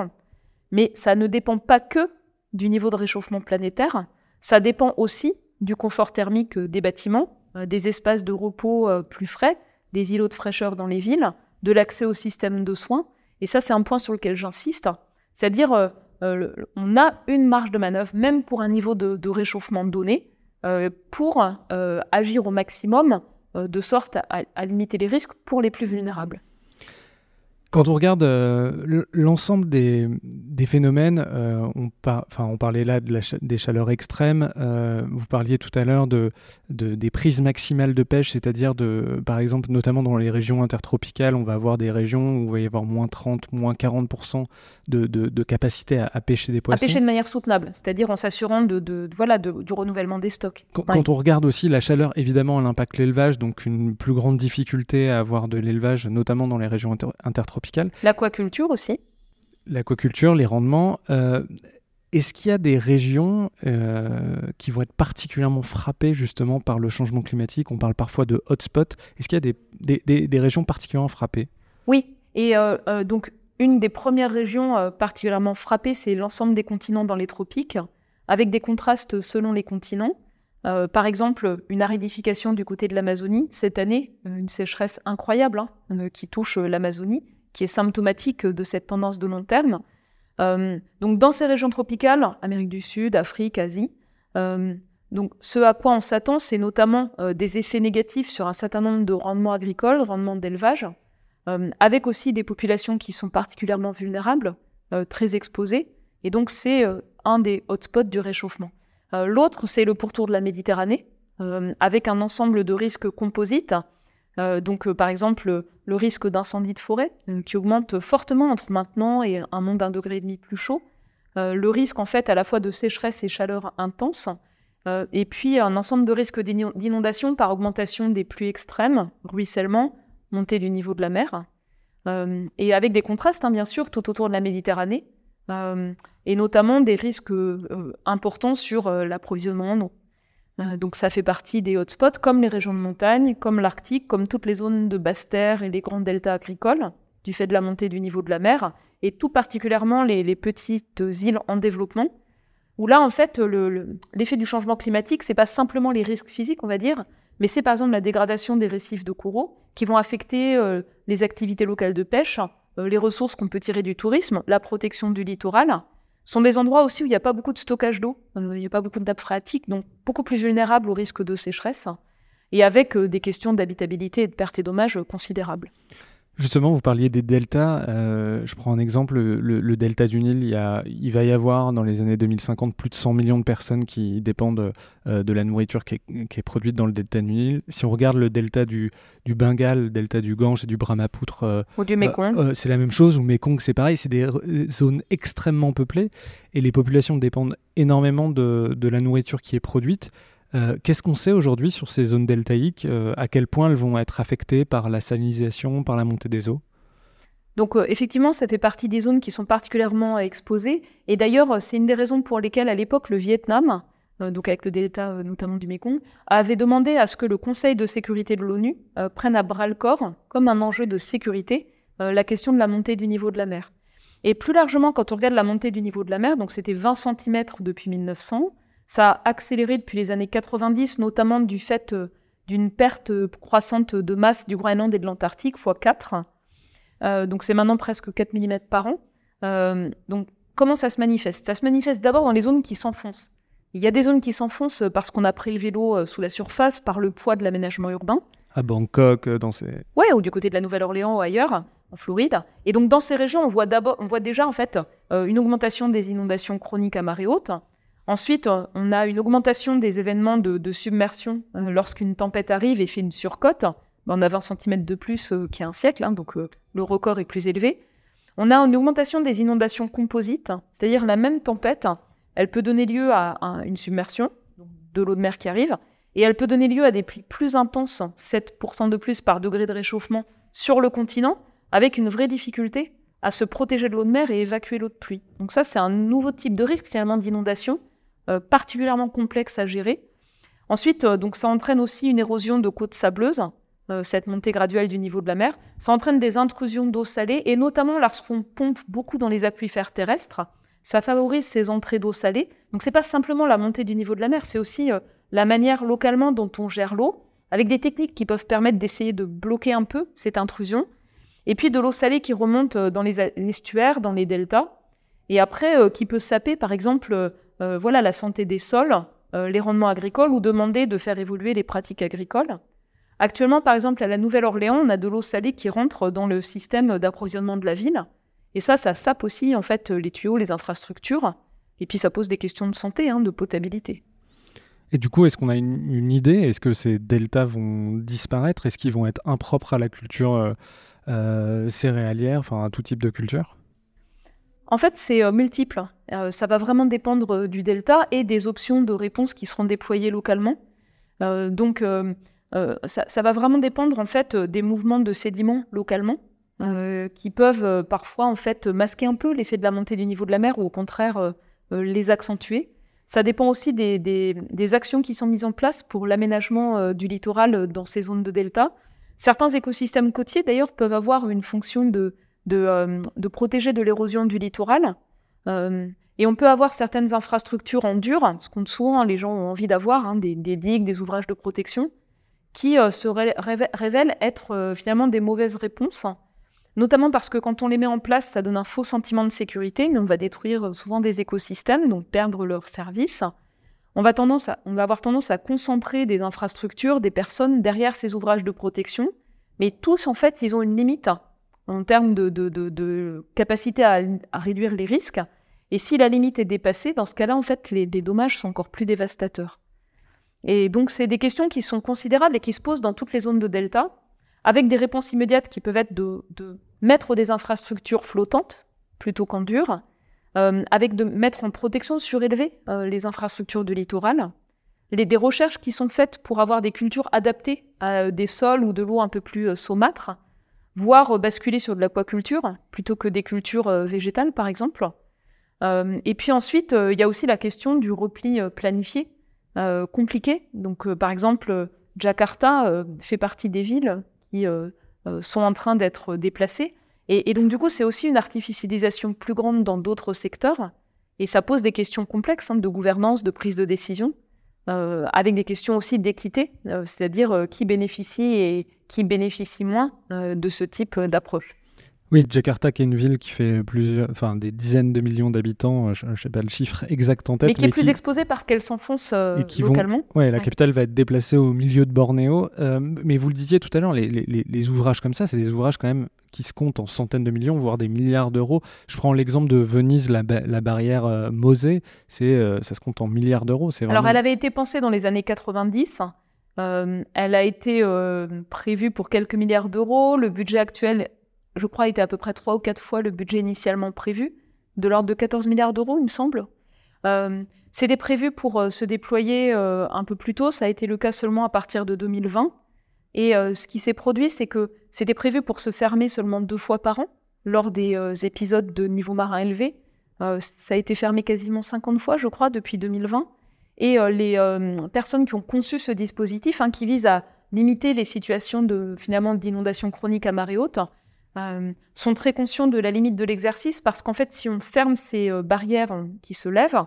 Mais ça ne dépend pas que du niveau de réchauffement planétaire, ça dépend aussi du confort thermique des bâtiments, des espaces de repos plus frais, des îlots de fraîcheur dans les villes, de l'accès au système de soins. Et ça, c'est un point sur lequel j'insiste. C'est-à-dire, euh, on a une marge de manœuvre, même pour un niveau de, réchauffement donné, euh, pour euh, agir au maximum de sorte à, limiter les risques pour les plus vulnérables. Quand on regarde euh, l'ensemble des, phénomènes, euh, on, on, parlait là de des chaleurs extrêmes, euh, vous parliez tout à l'heure de, des prises maximales de pêche, c'est-à-dire, de, par exemple, notamment dans les régions intertropicales, on va avoir des régions où il va y avoir moins 30, moins 40% de, de, capacité à, pêcher des poissons. À pêcher de manière soutenable, c'est-à-dire en s'assurant de, voilà, du renouvellement des stocks. Quand, on regarde aussi la chaleur, évidemment, elle impacte l'élevage, donc une plus grande difficulté à avoir de l'élevage, notamment dans les régions intertropicales L'aquaculture aussi. L'aquaculture, les rendements. Euh, est-ce qu'il y a des régions euh, qui vont être particulièrement frappées justement par le changement climatique? On parle parfois de hotspots. Est-ce qu'il y a des, des, régions particulièrement frappées? Oui. Et euh, donc, une des premières régions particulièrement frappées, c'est l'ensemble des continents dans les tropiques, avec des contrastes selon les continents. par exemple, une aridification du côté de l'Amazonie cette année, une sécheresse incroyable hein, qui touche l'Amazonie qui est symptomatique de cette tendance de long terme. Euh, donc dans ces régions tropicales, Amérique du Sud, Afrique, Asie, euh, ce à quoi on s'attend, c'est notamment euh, des effets négatifs sur un certain nombre de rendements agricoles, rendements d'élevage, avec aussi des populations qui sont particulièrement vulnérables, très exposées. Et donc c'est un des hotspots du réchauffement. L'autre, c'est le pourtour de la Méditerranée, avec un ensemble de risques composites euh, donc, euh, par exemple, le risque d'incendie de forêt, euh, qui augmente fortement entre maintenant et un monde d'un degré et demi plus chaud. le risque, en fait, à la fois de sécheresse et chaleur intense. et puis, un ensemble de risques d'inondation par augmentation des pluies extrêmes, ruissellement, montée du niveau de la mer. et avec des contrastes, hein, bien sûr, tout autour de la Méditerranée. et notamment des risques importants sur l'approvisionnement en eau. Euh, donc ça fait partie des hotspots, comme les régions de montagne, comme l'Arctique, comme toutes les zones de basse terre et les grands deltas agricoles, du fait de la montée du niveau de la mer, et tout particulièrement les, petites îles en développement, où là, en fait, l'effet du changement climatique, c'est pas simplement les risques physiques, on va dire, mais c'est par exemple la dégradation des récifs de coraux qui vont affecter euh, les activités locales de pêche, euh, les ressources qu'on peut tirer du tourisme, la protection du littoral, sont des endroits aussi où il n'y a pas beaucoup de stockage d'eau, euh, il n'y a pas beaucoup de nappes phréatiques, donc beaucoup plus vulnérables au risque de sécheresse, et avec euh, des questions d'habitabilité et de perte et dommages considérables. Justement, vous parliez des deltas. Euh, je prends un exemple, le, delta du Nil. Il, il, va y avoir dans les années 2050 plus de 100 millions de personnes qui dépendent euh, de la nourriture qui est, produite dans le delta du Nil. Si on regarde le delta du, du Bengale, le delta du Gange et du Brahmapoutre, euh, ou du Mekong, c'est la même chose. Ou Mekong, c'est pareil. C'est des zones extrêmement peuplées et les populations dépendent énormément de, de la nourriture qui est produite. Euh, qu'est-ce qu'on sait aujourd'hui sur ces zones deltaïques euh, À quel point elles vont être affectées par la salinisation, par la montée des eaux? Donc euh, effectivement, ça fait partie des zones qui sont particulièrement exposées. Et d'ailleurs, c'est une des raisons pour lesquelles, à l'époque, le Vietnam, donc avec le delta notamment du Mekong, avait demandé à ce que le Conseil de sécurité de l'ONU prenne à bras le corps, comme un enjeu de sécurité, la question de la montée du niveau de la mer. Et plus largement, quand on regarde la montée du niveau de la mer, donc c'était 20 cm depuis 1900, ça a accéléré depuis les années 90, notamment du fait euh, d'une perte croissante de masse du Groenland et de l'Antarctique, x 4. Euh, donc c'est maintenant presque 4 mm par an. Euh, donc comment ça se manifeste? Ça se manifeste d'abord dans les zones qui s'enfoncent. Il y a des zones qui s'enfoncent parce qu'on a prélevé l'eau sous la surface par le poids de l'aménagement urbain. À Bangkok, dans ces... Ouais, ou du côté de la Nouvelle-Orléans ou ailleurs, en Floride. Et donc dans ces régions, on voit, on voit déjà en fait une augmentation des inondations chroniques à marée haute, Ensuite, on a une augmentation des événements de, submersion lorsqu'une tempête arrive et fait une surcote. On a 20 cm de plus qu'il y a un siècle, hein, donc le record est plus élevé. On a une augmentation des inondations composites, c'est-à-dire la même tempête, elle peut donner lieu à, une submersion, de l'eau de mer qui arrive, et elle peut donner lieu à des pluies plus intenses, 7% de plus par degré de réchauffement sur le continent, avec une vraie difficulté à se protéger de l'eau de mer et évacuer l'eau de pluie. Donc ça, c'est un nouveau type de risque finalement d'inondation, euh, particulièrement complexe à gérer. Ensuite, euh, donc ça entraîne aussi une érosion de côtes sableuses, euh, cette montée graduelle du niveau de la mer. Ça entraîne des intrusions d'eau salée, et notamment lorsqu'on pompe beaucoup dans les aquifères terrestres, ça favorise ces entrées d'eau salée. Donc c'est pas simplement la montée du niveau de la mer, c'est aussi la manière localement dont on gère l'eau, avec des techniques qui peuvent permettre d'essayer de bloquer un peu cette intrusion. Et puis de l'eau salée qui remonte dans les estuaires, dans les deltas, et après qui peut saper par exemple voilà, la santé des sols, les rendements agricoles, ou demander de faire évoluer les pratiques agricoles. Actuellement, par exemple, à la Nouvelle-Orléans, on a de l'eau salée qui rentre dans le système d'approvisionnement de la ville. Et ça, ça sape aussi en fait les tuyaux, les infrastructures. Et puis ça pose des questions de santé, hein, de potabilité. Et du coup, est-ce qu'on a une, idée? Est-ce que ces deltas vont disparaître? Est-ce qu'ils vont être impropres à la culture euh, euh, céréalière, enfin à tout type de culture? En fait, c'est euh, multiple. ça va vraiment dépendre du delta et des options de réponse qui seront déployées localement. donc, euh, ça, va vraiment dépendre en fait euh, des mouvements de sédiments localement. Euh, qui peuvent parfois en fait masquer un peu l'effet de la montée du niveau de la mer ou au contraire les accentuer. Ça dépend aussi des, actions qui sont mises en place pour l'aménagement du littoral dans ces zones de delta. Certains écosystèmes côtiers, d'ailleurs, peuvent avoir une fonction de, de, protéger de l'érosion du littoral. et on peut avoir certaines infrastructures en dur, ce qu'on souvent les gens ont envie d'avoir, hein, des, digues, des ouvrages de protection qui euh, se révèlent être euh, finalement des mauvaises réponses, notamment parce que quand on les met en place, ça donne un faux sentiment de sécurité, mais on va détruire euh, souvent des écosystèmes, donc perdre leurs services. On va, tendance on va avoir tendance à concentrer des infrastructures, des personnes derrière ces ouvrages de protection, mais tous, en fait, ils ont une limite en termes de, capacité à, réduire les risques. Et si la limite est dépassée, dans ce cas-là, en fait, les dommages sont encore plus dévastateurs. Et donc, c'est des questions qui sont considérables et qui se posent dans toutes les zones de delta, avec des réponses immédiates qui peuvent être de, mettre des infrastructures flottantes plutôt qu'en dur, euh, avec de mettre en protection surélevée euh, les infrastructures du littoral, des recherches qui sont faites pour avoir des cultures adaptées à des sols ou de l'eau un peu plus euh, saumâtres, voire basculer sur de l'aquaculture plutôt que des cultures végétales, par exemple. et puis ensuite, il y a aussi la question du repli planifié euh, compliqué. Donc, euh, par exemple, Jakarta euh, fait partie des villes qui sont en train d'être déplacées. Et, donc, du coup, c'est aussi une artificialisation plus grande dans d'autres secteurs. Et ça pose des questions complexes hein, de gouvernance, de prise de décision, avec des questions aussi d'équité, c'est-à-dire qui bénéficie et qui bénéficie moins de ce type d'approche. Oui, Jakarta, qui est une ville qui fait plusieurs, enfin, des dizaines de millions d'habitants, euh, je ne sais pas le chiffre exact en tête. Mais qui est plus exposée parce qu'elle s'enfonce euh, localement. Oui, la capitale va être déplacée au milieu de Bornéo. Euh, mais vous le disiez tout à l'heure, les, les, les, ouvrages comme ça, c'est des ouvrages quand même qui se comptent en centaines de millions, voire des milliards d'euros. Je prends l'exemple de Venise, la, la barrière Mosée, c'est, ça se compte en milliards d'euros. Vraiment... Alors, elle avait été pensée dans les années 90. Elle a été prévue pour quelques milliards d'euros. Le budget actuel je crois, était à peu près trois ou quatre fois le budget initialement prévu, de l'ordre de 14 milliards d'euros, il me semble. Euh, C'était prévu pour euh, se déployer euh, un peu plus tôt, ça a été le cas seulement à partir de 2020. Et euh, ce qui s'est produit, c'est que c'était prévu pour se fermer seulement deux fois par an, lors des épisodes de niveau marin élevé. ça a été fermé quasiment 50 fois, je crois, depuis 2020. Et les personnes qui ont conçu ce dispositif, hein, qui vise à limiter les situations de finalement d'inondation chronique à marée haute, euh, sont très conscients de la limite de l'exercice parce qu'en fait, si on ferme ces euh, barrières euh, qui se lèvent,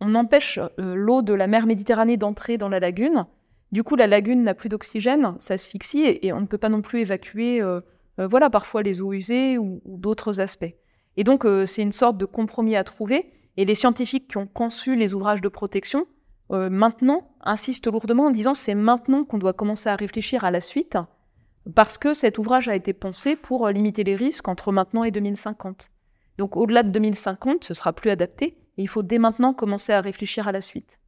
on empêche l'eau de la mer Méditerranée d'entrer dans la lagune. Du coup, la lagune n'a plus d'oxygène, ça asphyxie et, et, on ne peut pas non plus évacuer, voilà, parfois les eaux usées ou d'autres aspects. Et donc, c'est une sorte de compromis à trouver. Et les scientifiques qui ont conçu les ouvrages de protection, maintenant, insistent lourdement en disant c'est maintenant qu'on doit commencer à réfléchir à la suite parce que cet ouvrage a été pensé pour limiter les risques entre maintenant et 2050. Donc au-delà de 2050, ce sera plus adapté, Et il faut dès maintenant commencer à réfléchir à la suite.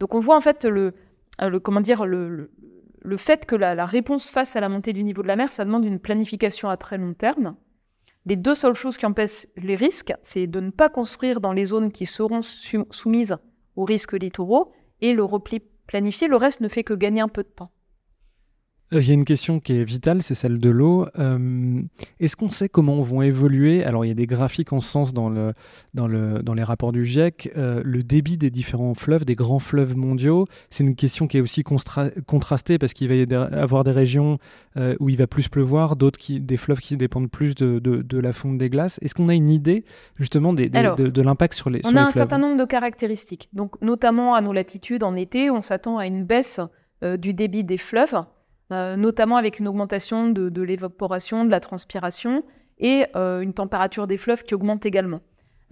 Donc on voit en fait le, le, fait que la, réponse face à la montée du niveau de la mer, ça demande une planification à très long terme. Les deux seules choses qui empêchent les risques, c'est de ne pas construire dans les zones qui seront soumises aux risques littoraux et le repli planifié. Le reste ne fait que gagner un peu de temps. Euh, il y a une question qui est vitale, c'est celle de l'eau. Euh, est-ce qu'on sait comment vont évoluer Alors, il y a des graphiques en ce sens dans, le, dans, le, dans les rapports du GIEC. Euh, le débit des différents fleuves, des grands fleuves mondiaux, c'est une question qui est aussi contrastée parce qu'il va y avoir des régions où il va plus pleuvoir, d'autres qui, des fleuves qui dépendent plus de, de, la fonte des glaces. Est-ce qu'on a une idée justement des, de, l'impact sur les On a un certain nombre de caractéristiques. Donc, notamment à nos latitudes en été, on s'attend à une baisse du débit des fleuves. Euh, notamment avec une augmentation de, l'évaporation, de la transpiration et euh, une température des fleuves qui augmente également.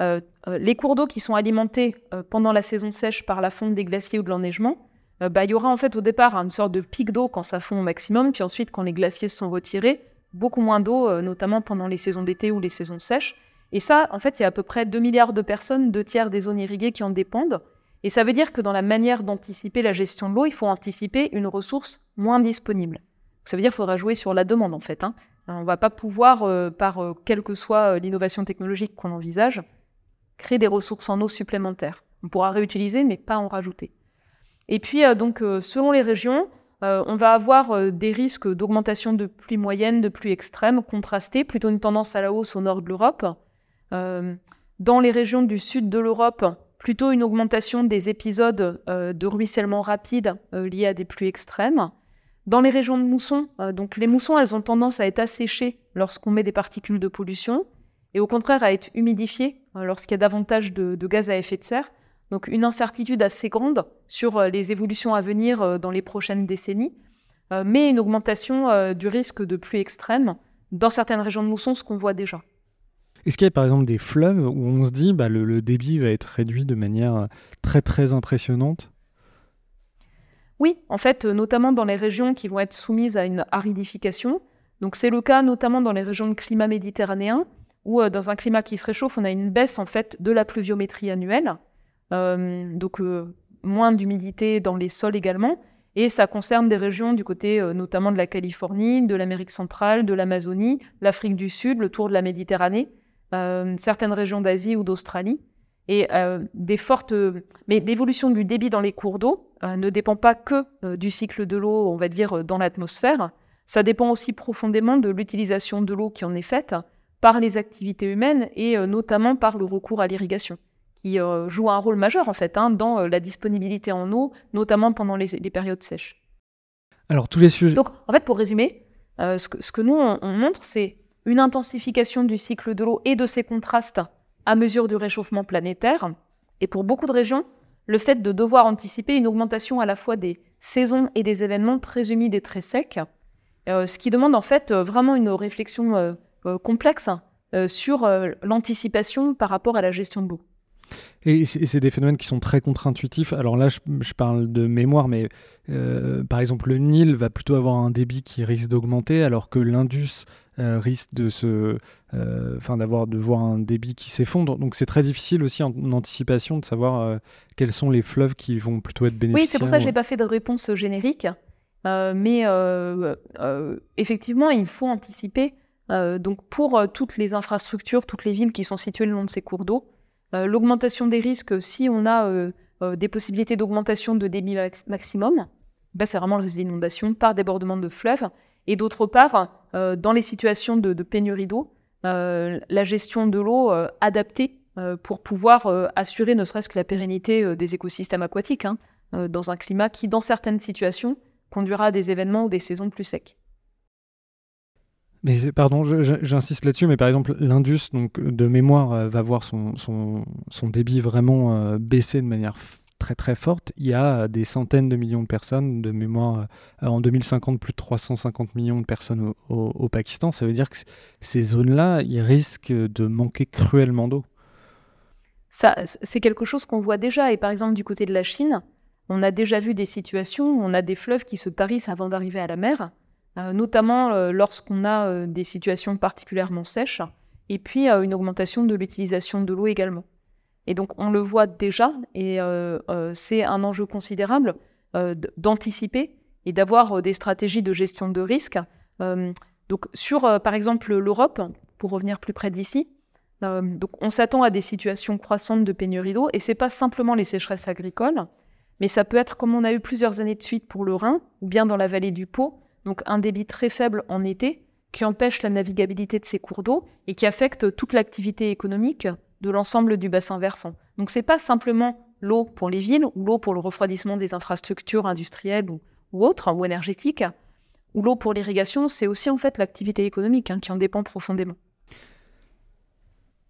Euh, les cours d'eau qui sont alimentés pendant la saison sèche par la fonte des glaciers ou de l'enneigement, bah, il y aura en fait au départ une sorte de pic d'eau quand ça fond au maximum, puis ensuite quand les glaciers sont retirés, beaucoup moins d'eau, notamment pendant les saisons d'été ou les saisons sèches. Et ça, en fait, il y a à peu près 2 milliards de personnes, deux tiers des zones irriguées qui en dépendent. Et ça veut dire que dans la manière d'anticiper la gestion de l'eau, il faut anticiper une ressource moins disponible. Ça veut dire qu'il faudra jouer sur la demande en fait. Hein. On ne va pas pouvoir, euh, par euh, quelle que soit euh, l'innovation technologique qu'on envisage, créer des ressources en eau supplémentaires. On pourra réutiliser, mais pas en rajouter. Et puis, donc, selon les régions, on va avoir des risques d'augmentation de pluie moyenne, de pluie extrême, contrastés, plutôt une tendance à la hausse au nord de l'Europe. dans les régions du sud de l'Europe, plutôt une augmentation des épisodes euh, de ruissellement rapide euh, liés à des pluies extrêmes. Dans les régions de mousson, euh, donc les moussons, elles ont tendance à être asséchées lorsqu'on met des particules de pollution et au contraire à être humidifiées lorsqu'il y a davantage de, gaz à effet de serre. Donc une incertitude assez grande sur les évolutions à venir dans les prochaines décennies, mais une augmentation du risque de pluie extrême dans certaines régions de mousson, ce qu'on voit déjà. Est-ce qu'il y a par exemple des fleuves où on se dit bah, le, débit va être réduit de manière euh, très très impressionnante? Oui, en fait, euh, notamment dans les régions qui vont être soumises à une aridification. Donc c'est le cas notamment dans les régions de climat méditerranéen, où euh, dans un climat qui se réchauffe, on a une baisse en fait de la pluviométrie annuelle, donc moins d'humidité dans les sols également. Et ça concerne des régions du côté notamment de la Californie, de l'Amérique centrale, de l'Amazonie, l'Afrique du Sud, le tour de la Méditerranée. Euh, certaines régions d'Asie ou d'Australie. Et euh, des fortes. Mais l'évolution du débit dans les cours d'eau euh, ne dépend pas que du cycle de l'eau, on va dire, dans l'atmosphère. Ça dépend aussi profondément de l'utilisation de l'eau qui en est faite par les activités humaines et notamment par le recours à l'irrigation, qui joue un rôle majeur en fait hein, dans la disponibilité en eau, notamment pendant les, périodes sèches. Alors tous les sujets. Donc en fait, pour résumer, ce que, ce, que, nous on montre, c'est une intensification du cycle de l'eau et de ses contrastes à mesure du réchauffement planétaire. Et pour beaucoup de régions, le fait de devoir anticiper une augmentation à la fois des saisons et des événements très humides et très secs, euh, ce qui demande en fait euh, vraiment une réflexion euh, complexe sur l'anticipation par rapport à la gestion de l'eau. Et c'est des phénomènes qui sont très contre-intuitifs. Alors là, je, parle de mémoire, mais par exemple, le Nil va plutôt avoir un débit qui risque d'augmenter, alors que l'Indus euh, risque de se, euh, enfin d'avoir de voir un débit qui s'effondre. Donc c'est très difficile aussi en, anticipation de savoir euh, quels sont les fleuves qui vont plutôt être bénéficiaires. Oui, c'est pour ça que j'ai pas fait de réponse générique. mais effectivement, il faut anticiper. donc pour toutes les infrastructures, toutes les villes qui sont situées le long de ces cours d'eau, l'augmentation des risques, si on a des possibilités d'augmentation de débit maximum, ben, c'est vraiment le risque d'inondation par débordement de fleuves. Et d'autre part, euh, dans les situations de, pénurie d'eau, euh, la gestion de l'eau euh, adaptée pour pouvoir assurer ne serait-ce que la pérennité des écosystèmes aquatiques, hein, dans un climat qui, dans certaines situations, conduira à des événements ou des saisons plus secs. Mais pardon, j'insiste là-dessus, mais par exemple, l'Indus, donc de mémoire, va voir son, débit vraiment baisser de manière très très forte. Il y a des centaines de millions de personnes, de mémoire, euh, en 2050, plus de 350 millions de personnes au, Pakistan. Ça veut dire que ces zones-là, ils risquent de manquer cruellement d'eau. Ça, c'est quelque chose qu'on voit déjà. Et par exemple, du côté de la Chine, on a déjà vu des situations où on a des fleuves qui se tarissent avant d'arriver à la mer, euh, notamment euh, lorsqu'on a des situations particulièrement sèches, et puis une augmentation de l'utilisation de l'eau également. Et donc on le voit déjà, et c'est un enjeu considérable d'anticiper et d'avoir des stratégies de gestion de risque. donc sur, par exemple, l'Europe, pour revenir plus près d'ici, on s'attend à des situations croissantes de pénurie d'eau, et c'est pas simplement les sécheresses agricoles, mais ça peut être comme on a eu plusieurs années de suite pour le Rhin, ou bien dans la vallée du Pô, donc un débit très faible en été, qui empêche la navigabilité de ces cours d'eau et qui affecte toute l'activité économique de l'ensemble du bassin versant. Donc c'est pas simplement l'eau pour les villes ou l'eau pour le refroidissement des infrastructures industrielles ou, autres ou énergétiques, ou l'eau pour l'irrigation, c'est aussi en fait l'activité économique hein, qui en dépend profondément.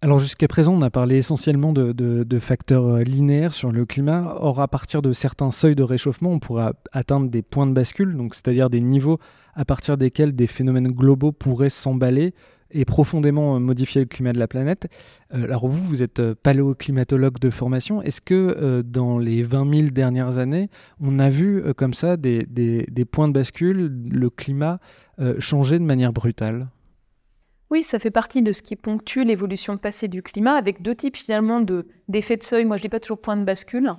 Alors jusqu'à présent, on a parlé essentiellement de, facteurs euh, linéaires sur le climat. Or, à partir de certains seuils de réchauffement, on pourra atteindre des points de bascule, c'est-à-dire des niveaux à partir desquels des phénomènes globaux pourraient s'emballer et profondément euh, modifier le climat de la planète. Euh, alors vous, vous êtes paléoclimatologue de formation. Est-ce que dans les 20 000 dernières années, on a vu comme ça des, des, points de bascule, le climat changer de manière brutale? Oui, ça fait partie de ce qui ponctue l'évolution passée du climat, avec deux types finalement d'effets de seuil. Moi, je ne dis pas toujours point de bascule,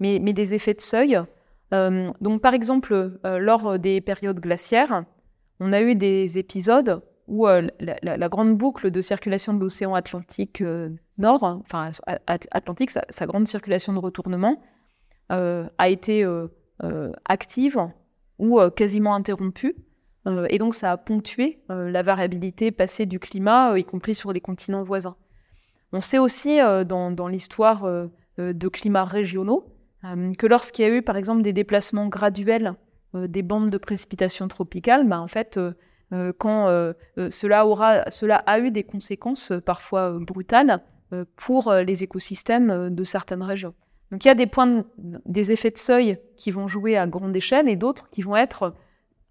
mais, mais des effets de seuil. Euh, donc, par exemple, euh, lors des périodes glaciaires, on a eu des épisodes où euh, la, grande boucle de circulation de l'océan Atlantique Nord, enfin Atlantique, sa, grande circulation de retournement, a été active ou quasiment interrompue euh, et donc, ça a ponctué euh, la variabilité passée du climat, euh, y compris sur les continents voisins. On sait aussi dans, l'histoire de climats régionaux que lorsqu'il y a eu, par exemple, des déplacements graduels des bandes de précipitations tropicales, bah, en fait, quand cela, aura, cela a eu des conséquences parfois brutales pour les écosystèmes de certaines régions. Donc il y a des points, des effets de seuil qui vont jouer à grande échelle et d'autres qui vont être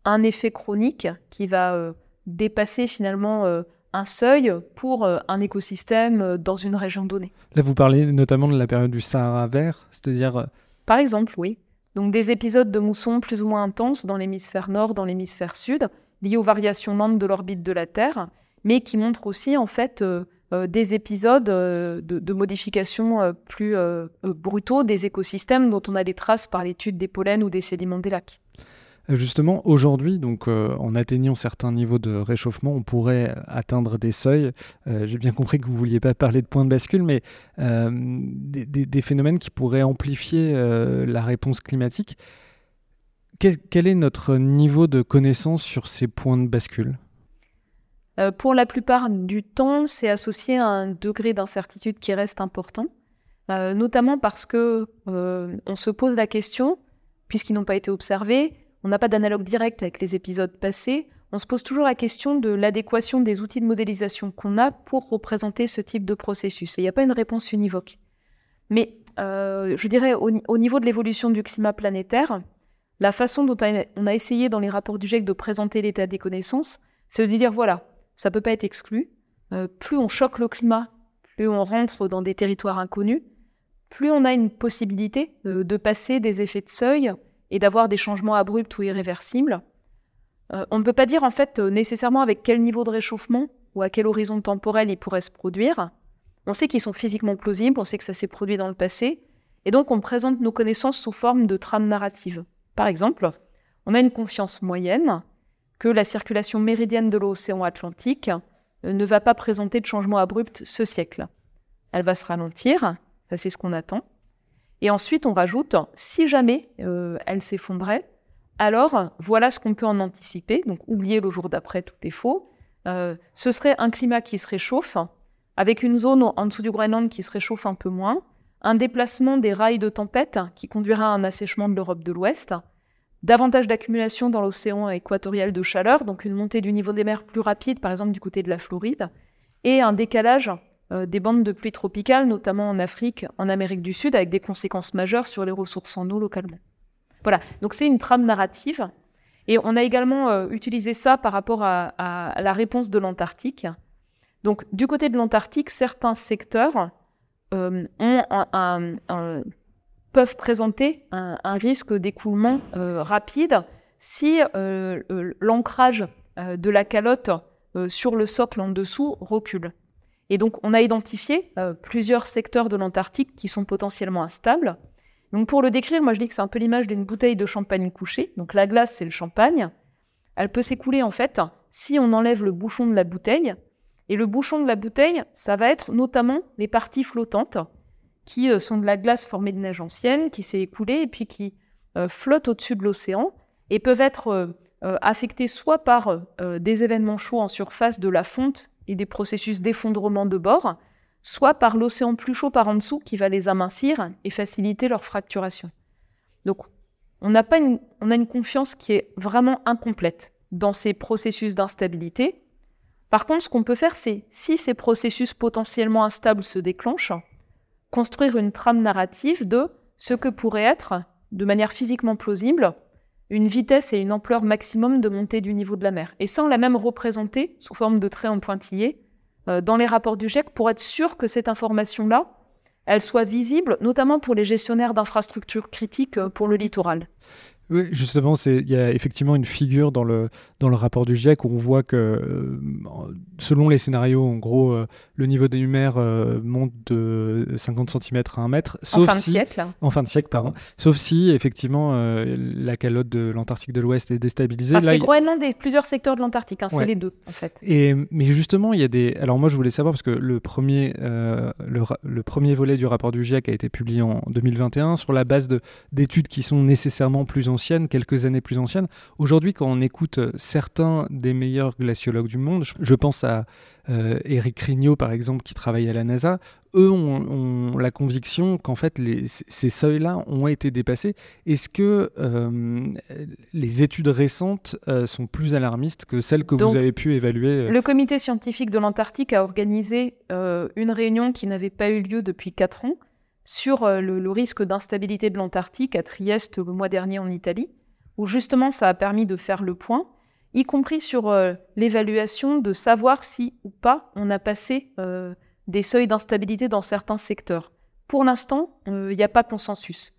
un effet chronique qui va euh, dépasser finalement euh, un seuil pour euh, un écosystème dans une région donnée. Là, vous parlez notamment de la période du Sahara vert, c'est-à-dire... Par exemple, oui. Donc des épisodes de mousson plus ou moins intenses dans l'hémisphère nord, dans l'hémisphère sud, liés aux variations lentes de l'orbite de la Terre, mais qui montrent aussi en fait des épisodes de, de, modification plus brutaux des écosystèmes dont on a des traces par l'étude des pollens ou des sédiments des lacs. Justement, aujourd'hui, donc euh, en atteignant certains niveaux de réchauffement, on pourrait atteindre des seuils. Euh, j'ai bien compris que vous ne vouliez pas parler de points de bascule, mais euh, des, phénomènes qui pourraient amplifier la réponse climatique. Quel, est notre niveau de connaissance sur ces points de bascule? Pour la plupart du temps, c'est associé à un degré d'incertitude qui reste important, notamment parce que on se pose la question, puisqu'ils n'ont pas été observés, on n'a pas d'analogue direct avec les épisodes passés, on se pose toujours la question de l'adéquation des outils de modélisation qu'on a pour représenter ce type de processus. Il n'y a pas une réponse univoque. Mais euh, je dirais au, niveau de l'évolution du climat planétaire, la façon dont on a essayé dans les rapports du GIEC de présenter l'état des connaissances, c'est de dire voilà, ça ne peut pas être exclu. Euh, plus on choque le climat, plus on rentre dans des territoires inconnus, plus on a une possibilité euh, de passer des effets de seuil et d'avoir des changements abrupts ou irréversibles. Euh, on ne peut pas dire en fait nécessairement avec quel niveau de réchauffement ou à quel horizon temporel ils pourraient se produire. On sait qu'ils sont physiquement plausibles, on sait que ça s'est produit dans le passé, et donc on présente nos connaissances sous forme de trames narratives. Par exemple, on a une confiance moyenne que la circulation méridienne de l'océan Atlantique euh, ne va pas présenter de changement abrupt ce siècle. Elle va se ralentir, ça c'est ce qu'on attend, et ensuite, on rajoute, si jamais euh, elle s'effondrait, alors voilà ce qu'on peut en anticiper. Donc, oubliez le jour d'après, tout est faux. Euh, ce serait un climat qui se réchauffe, avec une zone en dessous du Groenland qui se réchauffe un peu moins, un déplacement des rails de tempête qui conduira à un assèchement de l'Europe de l'Ouest, davantage d'accumulation dans l'océan équatorial de chaleur, donc une montée du niveau des mers plus rapide, par exemple du côté de la Floride, et un décalage euh, des bandes de pluie tropicales, notamment en Afrique, en Amérique du Sud, avec des conséquences majeures sur les ressources en eau localement. Voilà, donc c'est une trame narrative. Et on a également euh, utilisé ça par rapport à, la réponse de l'Antarctique. Donc du côté de l'Antarctique, certains secteurs euh, peuvent présenter un, risque d'écoulement rapide si l'ancrage de la calotte sur le socle en dessous recule. Et donc, on a identifié euh, plusieurs secteurs de l'Antarctique qui sont potentiellement instables. Donc, pour le décrire, moi, je dis que c'est un peu l'image d'une bouteille de champagne couchée. Donc, la glace, c'est le champagne. Elle peut s'écouler, en fait, si on enlève le bouchon de la bouteille. Et le bouchon de la bouteille, ça va être notamment les parties flottantes, qui euh, sont de la glace formée de neige ancienne, qui s'est écoulée et puis qui euh, flottent au-dessus de l'océan et peuvent être affectées soit par des événements chauds en surface de la fonte et des processus d'effondrement de bord, soit par l'océan plus chaud par en dessous qui va les amincir et faciliter leur fracturation. Donc, on a une confiance qui est vraiment incomplète dans ces processus d'instabilité. Par contre, ce qu'on peut faire, c'est, si ces processus potentiellement instables se déclenchent, construire une trame narrative de ce que pourrait être, de manière physiquement plausible, une vitesse et une ampleur maximum de montée du niveau de la mer. Et on l'a même représenté sous forme de traits en pointillés euh, dans les rapports du GIEC pour être sûr que cette information-là, elle soit visible, notamment pour les gestionnaires d'infrastructures critiques euh, pour le littoral. Oui, justement, il y a effectivement une figure dans le, dans le rapport du GIEC où on voit que, euh, selon les scénarios, en gros, euh, le niveau des mers euh, monte de 50 cm à 1 mètre. Sauf en fin de siècle. En fin de siècle, pardon. Sauf si, effectivement, la calotte de l'Antarctique de l'ouest est déstabilisée. c'est Groenland et plusieurs secteurs de l'Antarctique, hein, c'est les deux, en fait. Et, mais justement, il y a des... Alors moi, je voulais savoir, parce que le premier, le, le, premier volet du rapport du GIEC a été publié en 2021 sur la base d'études qui sont nécessairement plus anciennes quelques années plus anciennes. Aujourd'hui, quand on écoute euh, certains des meilleurs glaciologues du monde, je, pense à euh, Eric Rignot, par exemple, qui travaille à la NASA, eux ont, la conviction qu'en fait, les, ces seuils-là ont été dépassés. Est-ce que euh, les études récentes sont plus alarmistes que celles que vous avez pu évaluer Le comité scientifique de l'Antarctique a organisé une réunion qui n'avait pas eu lieu depuis 4 ans sur euh, le, risque d'instabilité de l'Antarctique à Trieste le mois dernier en Italie, où justement ça a permis de faire le point, y compris sur euh, l'évaluation de savoir si ou pas on a passé euh, des seuils d'instabilité dans certains secteurs. Pour l'instant, il n'y a pas consensus.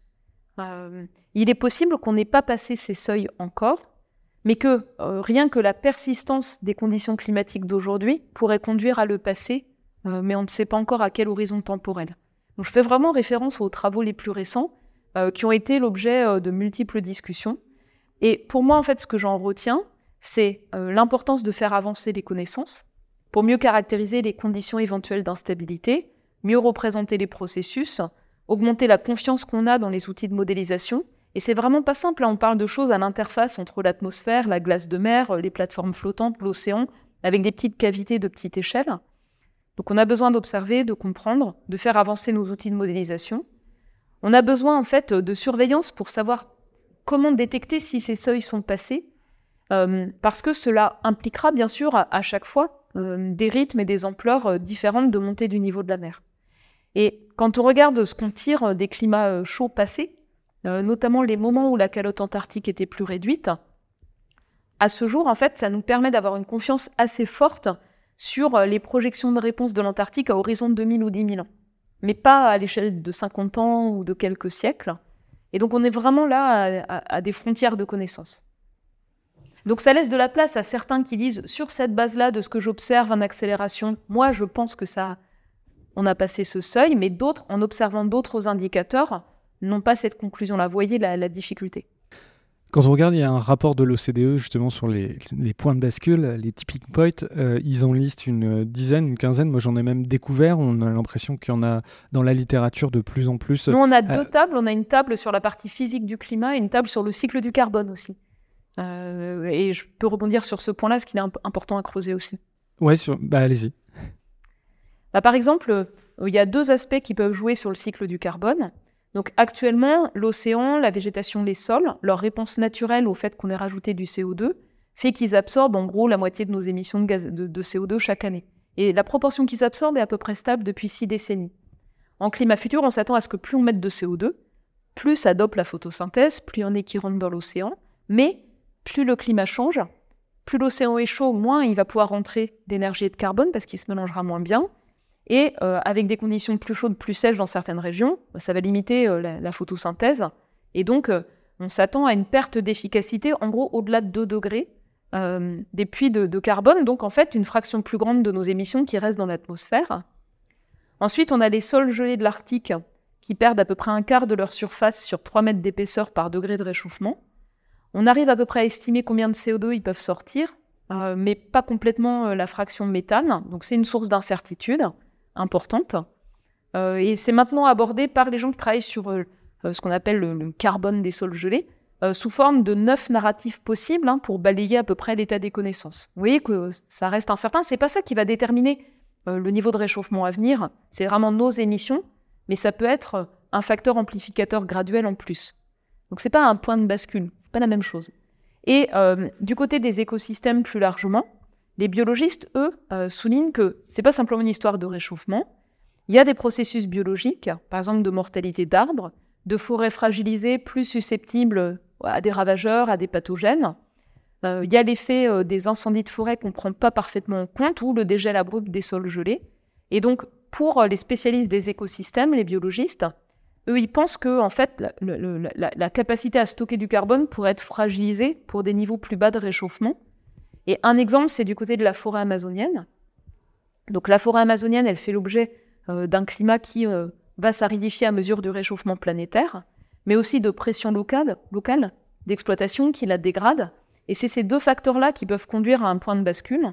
il est possible qu'on n'ait pas passé ces seuils encore, mais que rien que la persistance des conditions climatiques d'aujourd'hui pourrait conduire à le passer, mais on ne sait pas encore à quel horizon temporel. Je fais vraiment référence aux travaux les plus récents euh, qui ont été l'objet euh, de multiples discussions. Et pour moi, en fait, ce que j'en retiens, c'est euh, l'importance de faire avancer les connaissances pour mieux caractériser les conditions éventuelles d'instabilité, mieux représenter les processus, augmenter la confiance qu'on a dans les outils de modélisation. Et c'est vraiment pas simple, là, on parle de choses à l'interface entre l'atmosphère, la glace de mer, les plateformes flottantes, l'océan, avec des petites cavités de petite échelle. Donc on a besoin d'observer, de comprendre, de faire avancer nos outils de modélisation. On a besoin en fait de surveillance pour savoir comment détecter si ces seuils sont passés, euh, parce que cela impliquera bien sûr à, chaque fois euh, des rythmes et des ampleurs euh, différentes de montée du niveau de la mer. Et quand on regarde ce qu'on tire des climats chauds passés, notamment les moments où la calotte antarctique était plus réduite, à ce jour, en fait, ça nous permet d'avoir une confiance assez forte sur euh, les projections de réponse de l'Antarctique à horizon de 2000 ou 10 000 ans, mais pas à l'échelle de 50 ans ou de quelques siècles. Et donc on est vraiment là à, des frontières de connaissances. Donc ça laisse de la place à certains qui disent sur cette base-là de ce que j'observe en accélération, moi je pense que ça, on a passé ce seuil, mais d'autres, en observant d'autres indicateurs, n'ont pas cette conclusion-là. Vous voyez la difficulté. Quand on regarde, il y a un rapport de l'OCDE justement sur les, points de bascule, les tipping points. Euh, ils en listent une dizaine, une quinzaine. Moi, j'en ai même découvert. On a l'impression qu'il y en a dans la littérature de plus en plus. Nous, on a deux euh, tables. On a une table sur la partie physique du climat et une table sur le cycle du carbone aussi. Euh, et je peux rebondir sur ce point-là, ce qui est important à creuser aussi. Ouais, sur... bah, allez-y. Bah, par exemple, il y a deux aspects qui peuvent jouer sur le cycle du carbone. Donc actuellement, l'océan, la végétation, les sols, leur réponse naturelle au fait qu'on ait rajouté du CO2 fait qu'ils absorbent en gros la moitié de nos émissions de, gaz, de, CO2 chaque année. Et la proportion qu'ils absorbent est à peu près stable depuis six décennies. En climat futur, on s'attend à ce que plus on mette de CO2, plus ça dope la photosynthèse, plus en a qui rentrent dans l'océan, mais plus le climat change, plus l'océan est chaud, moins il va pouvoir rentrer d'énergie et de carbone parce qu'il se mélangera moins bien, et euh, avec des conditions plus chaudes, plus sèches dans certaines régions, ça va limiter euh, la, photosynthèse. Et donc, euh, on s'attend à une perte d'efficacité, en gros, au-delà de 2 degrés des puits de, de, carbone, donc en fait une fraction plus grande de nos émissions qui restent dans l'atmosphère. Ensuite, on a les sols gelés de l'Arctique qui perdent à peu près un quart de leur surface sur 3 mètres d'épaisseur par degré de réchauffement. On arrive à peu près à estimer combien de CO2 ils peuvent sortir, mais pas complètement la fraction méthane. Donc c'est une source d'incertitude importante. Euh, et c'est maintenant abordé par les gens qui travaillent sur ce qu'on appelle le, carbone des sols gelés, sous forme de neuf narratifs possibles hein, pour balayer à peu près l'état des connaissances. Vous voyez que ça reste incertain. C'est pas ça qui va déterminer euh, le niveau de réchauffement à venir, c'est vraiment nos émissions, mais ça peut être un facteur amplificateur graduel en plus. Donc c'est pas un point de bascule, pas la même chose. Et euh, du côté des écosystèmes plus largement, les biologistes, eux, euh, soulignent que c'est pas simplement une histoire de réchauffement. Il y a des processus biologiques, par exemple de mortalité d'arbres, de forêts fragilisées plus susceptibles à des ravageurs, à des pathogènes, euh, il y a l'effet euh, des incendies de forêt qu'on ne prend pas parfaitement en compte ou le dégel abrupt des sols gelés. Et donc, pour euh, les spécialistes des écosystèmes, les biologistes, eux, ils pensent que en fait, la, capacité à stocker du carbone pourrait être fragilisée pour des niveaux plus bas de réchauffement. Et un exemple, c'est du côté de la forêt amazonienne. Donc la forêt amazonienne, elle fait l'objet d'un climat qui va s'aridifier à mesure du réchauffement planétaire, mais aussi de pression locale, locale d'exploitation qui la dégrade et c'est ces deux facteurs-là qui peuvent conduire à un point de bascule,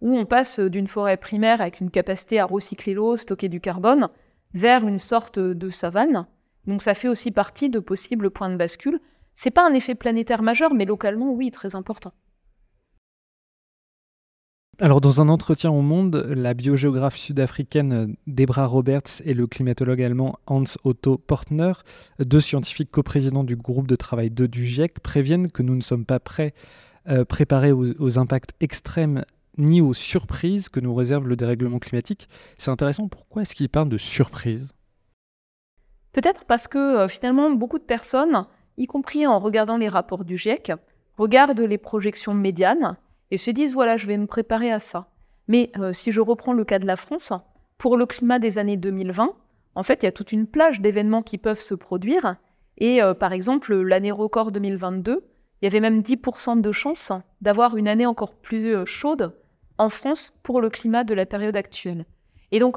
où on passe d'une forêt primaire avec une capacité à recycler l'eau, stocker du carbone, vers une sorte de savane. Donc ça fait aussi partie de possibles points de bascule. C'est pas un effet planétaire majeur, mais localement, oui, très important. Alors, dans un entretien au Monde, la biogéographe sud-africaine Debra Roberts et le climatologue allemand Hans Otto Portner, deux scientifiques coprésidents du groupe de travail 2 du GIEC, préviennent que nous ne sommes pas prêts, euh, préparés aux, impacts extrêmes ni aux surprises que nous réserve le dérèglement climatique. C'est intéressant, pourquoi est-ce qu'ils parlent de surprises? Peut-être parce que euh, finalement, beaucoup de personnes, y compris en regardant les rapports du GIEC, regardent les projections médianes et se disent voilà, je vais me préparer à ça. Mais euh, si je reprends le cas de la France, pour le climat des années 2020, en fait, il y a toute une plage d'événements qui peuvent se produire. Et euh, par exemple, l'année record 2022, il y avait même 10% de chances d'avoir une année encore plus euh, chaude en France pour le climat de la période actuelle. Et donc,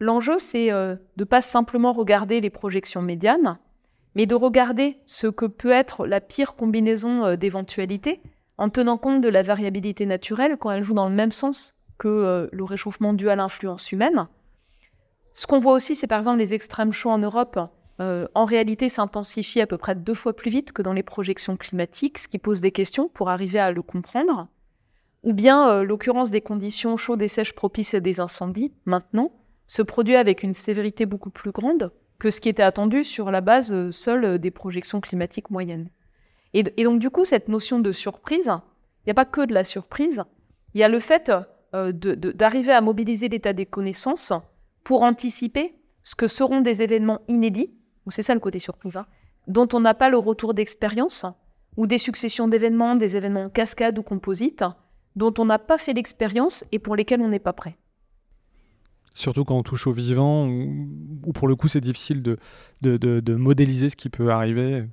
l'enjeu, c'est de ne pas simplement regarder les projections médianes, mais de regarder ce que peut être la pire combinaison d'éventualités en tenant compte de la variabilité naturelle quand elle joue dans le même sens que euh, le réchauffement dû à l'influence humaine. Ce qu'on voit aussi, c'est par exemple les extrêmes chauds en Europe, euh, en réalité s'intensifient à peu près deux fois plus vite que dans les projections climatiques, ce qui pose des questions pour arriver à le comprendre. Ou bien euh, l'occurrence des conditions chaudes et sèches propices à des incendies, maintenant, se produit avec une sévérité beaucoup plus grande que ce qui était attendu sur la base seule des projections climatiques moyennes. Et, donc, du coup, cette notion de surprise, il n'y a pas que de la surprise, il y a le fait euh, d'arriver à mobiliser l'état des connaissances pour anticiper ce que seront des événements inédits, c'est ça le côté surprise, hein, dont on n'a pas le retour d'expérience, ou des successions d'événements, des événements cascades ou composites, dont on n'a pas fait l'expérience et pour lesquels on n'est pas prêt. Surtout quand on touche au vivant, ou, pour le coup c'est difficile de modéliser ce qui peut arriver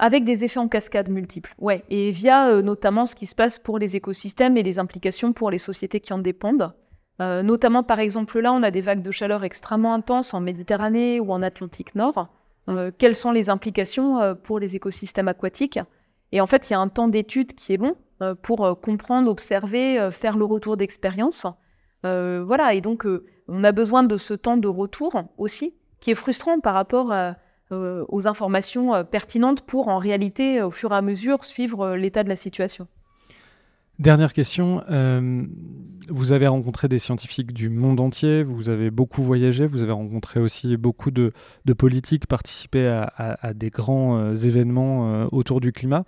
avec des effets en cascade multiples. Ouais, et via euh, notamment ce qui se passe pour les écosystèmes et les implications pour les sociétés qui en dépendent. Euh, notamment, par exemple, là, on a des vagues de chaleur extrêmement intenses en Méditerranée ou en Atlantique Nord. Euh, quelles sont les implications pour les écosystèmes aquatiques? Et en fait, il y a un temps d'étude qui est long pour comprendre, observer, faire le retour d'expérience. voilà, et donc, on a besoin de ce temps de retour aussi, qui est frustrant par rapport à aux informations euh, pertinentes pour en réalité, au fur et à mesure, suivre euh, l'état de la situation. Dernière question, vous avez rencontré des scientifiques du monde entier, vous avez beaucoup voyagé, vous avez rencontré aussi beaucoup de, politiques, participé à, des grands événements autour du climat.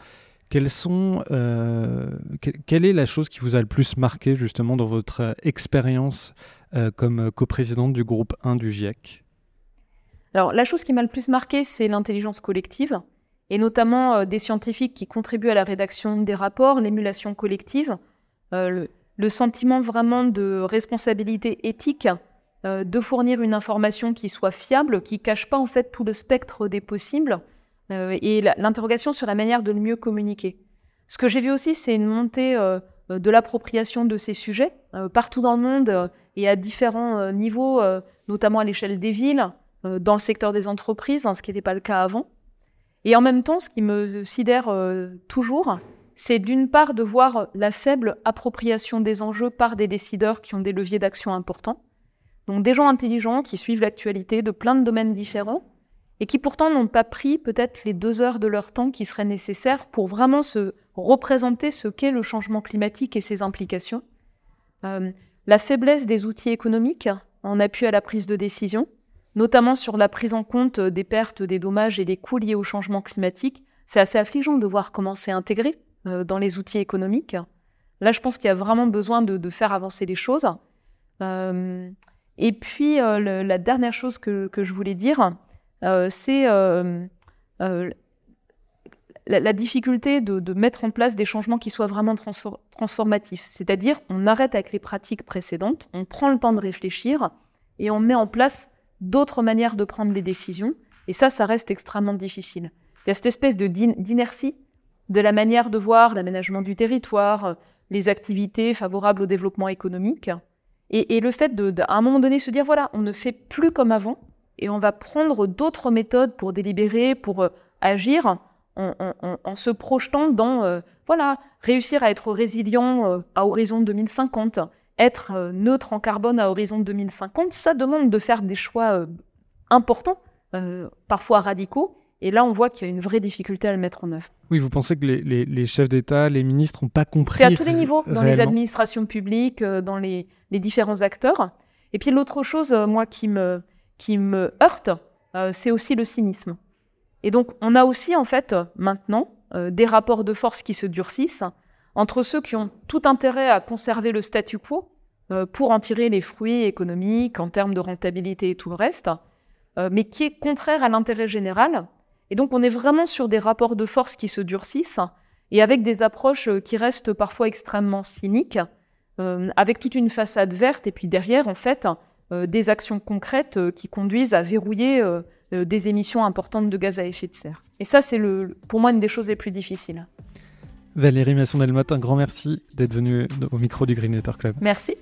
Quelle est la chose qui vous a le plus marqué justement dans votre expérience comme coprésidente du groupe 1 du GIEC alors, la chose qui m'a le plus marqué, c'est l'intelligence collective, et notamment euh, des scientifiques qui contribuent à la rédaction des rapports, l'émulation collective, euh, le, sentiment vraiment de responsabilité éthique, euh, de fournir une information qui soit fiable, qui cache pas en fait tout le spectre des possibles, et l'interrogation sur la manière de le mieux communiquer. Ce que j'ai vu aussi, c'est une montée de l'appropriation de ces sujets partout dans le monde et à différents niveaux, notamment à l'échelle des villes, dans le secteur des entreprises, hein, ce qui n'était pas le cas avant. Et en même temps, ce qui me sidère toujours, c'est d'une part de voir la faible appropriation des enjeux par des décideurs qui ont des leviers d'action importants. Donc des gens intelligents qui suivent l'actualité de plein de domaines différents et qui pourtant n'ont pas pris peut-être les deux heures de leur temps qui seraient nécessaires pour vraiment se représenter ce qu'est le changement climatique et ses implications. Euh, la faiblesse des outils économiques en appui à la prise de décision, notamment sur la prise en compte des pertes, des dommages et des coûts liés au changement climatique, c'est assez affligeant de voir comment c'est intégré euh, dans les outils économiques. Là, je pense qu'il y a vraiment besoin de, faire avancer les choses. Euh, et puis, euh, la dernière chose que, je voulais dire, c'est la, difficulté de, mettre en place des changements qui soient vraiment transformatifs. C'est-à-dire, on arrête avec les pratiques précédentes, on prend le temps de réfléchir et on met en place d'autres manières de prendre les décisions. Et ça, ça reste extrêmement difficile. Il y a cette espèce d'inertie de la manière de voir l'aménagement du territoire, les activités favorables au développement économique, et, le fait de, à un moment donné, se dire, voilà, on ne fait plus comme avant, et on va prendre d'autres méthodes pour délibérer, pour euh, agir, en, se projetant dans, euh, voilà, réussir à être résilient euh, à horizon 2050, être neutre en carbone à horizon 2050, ça demande de faire des choix importants, parfois radicaux, et là, on voit qu'il y a une vraie difficulté à le mettre en œuvre. Oui, vous pensez que les, chefs d'État, les ministres n'ont pas compris C'est à tous les niveaux, dans les administrations publiques, euh, dans les, différents acteurs. Et puis l'autre chose, euh, moi, qui me, qui me heurte, euh, c'est aussi le cynisme. Et donc, on a aussi, en fait, maintenant, des rapports de force qui se durcissent entre ceux qui ont tout intérêt à conserver le statu quo pour en tirer les fruits économiques en termes de rentabilité et tout le reste, mais qui est contraire à l'intérêt général et donc on est vraiment sur des rapports de force qui se durcissent et avec des approches euh, qui restent parfois extrêmement cyniques, euh, avec toute une façade verte et puis derrière en fait euh, des actions concrètes qui conduisent à verrouiller des émissions importantes de gaz à effet de serre. Et ça c'est pour moi une des choses les plus difficiles. Valérie Masson-Delmotte, un grand merci d'être venue au micro du Green Club. Merci.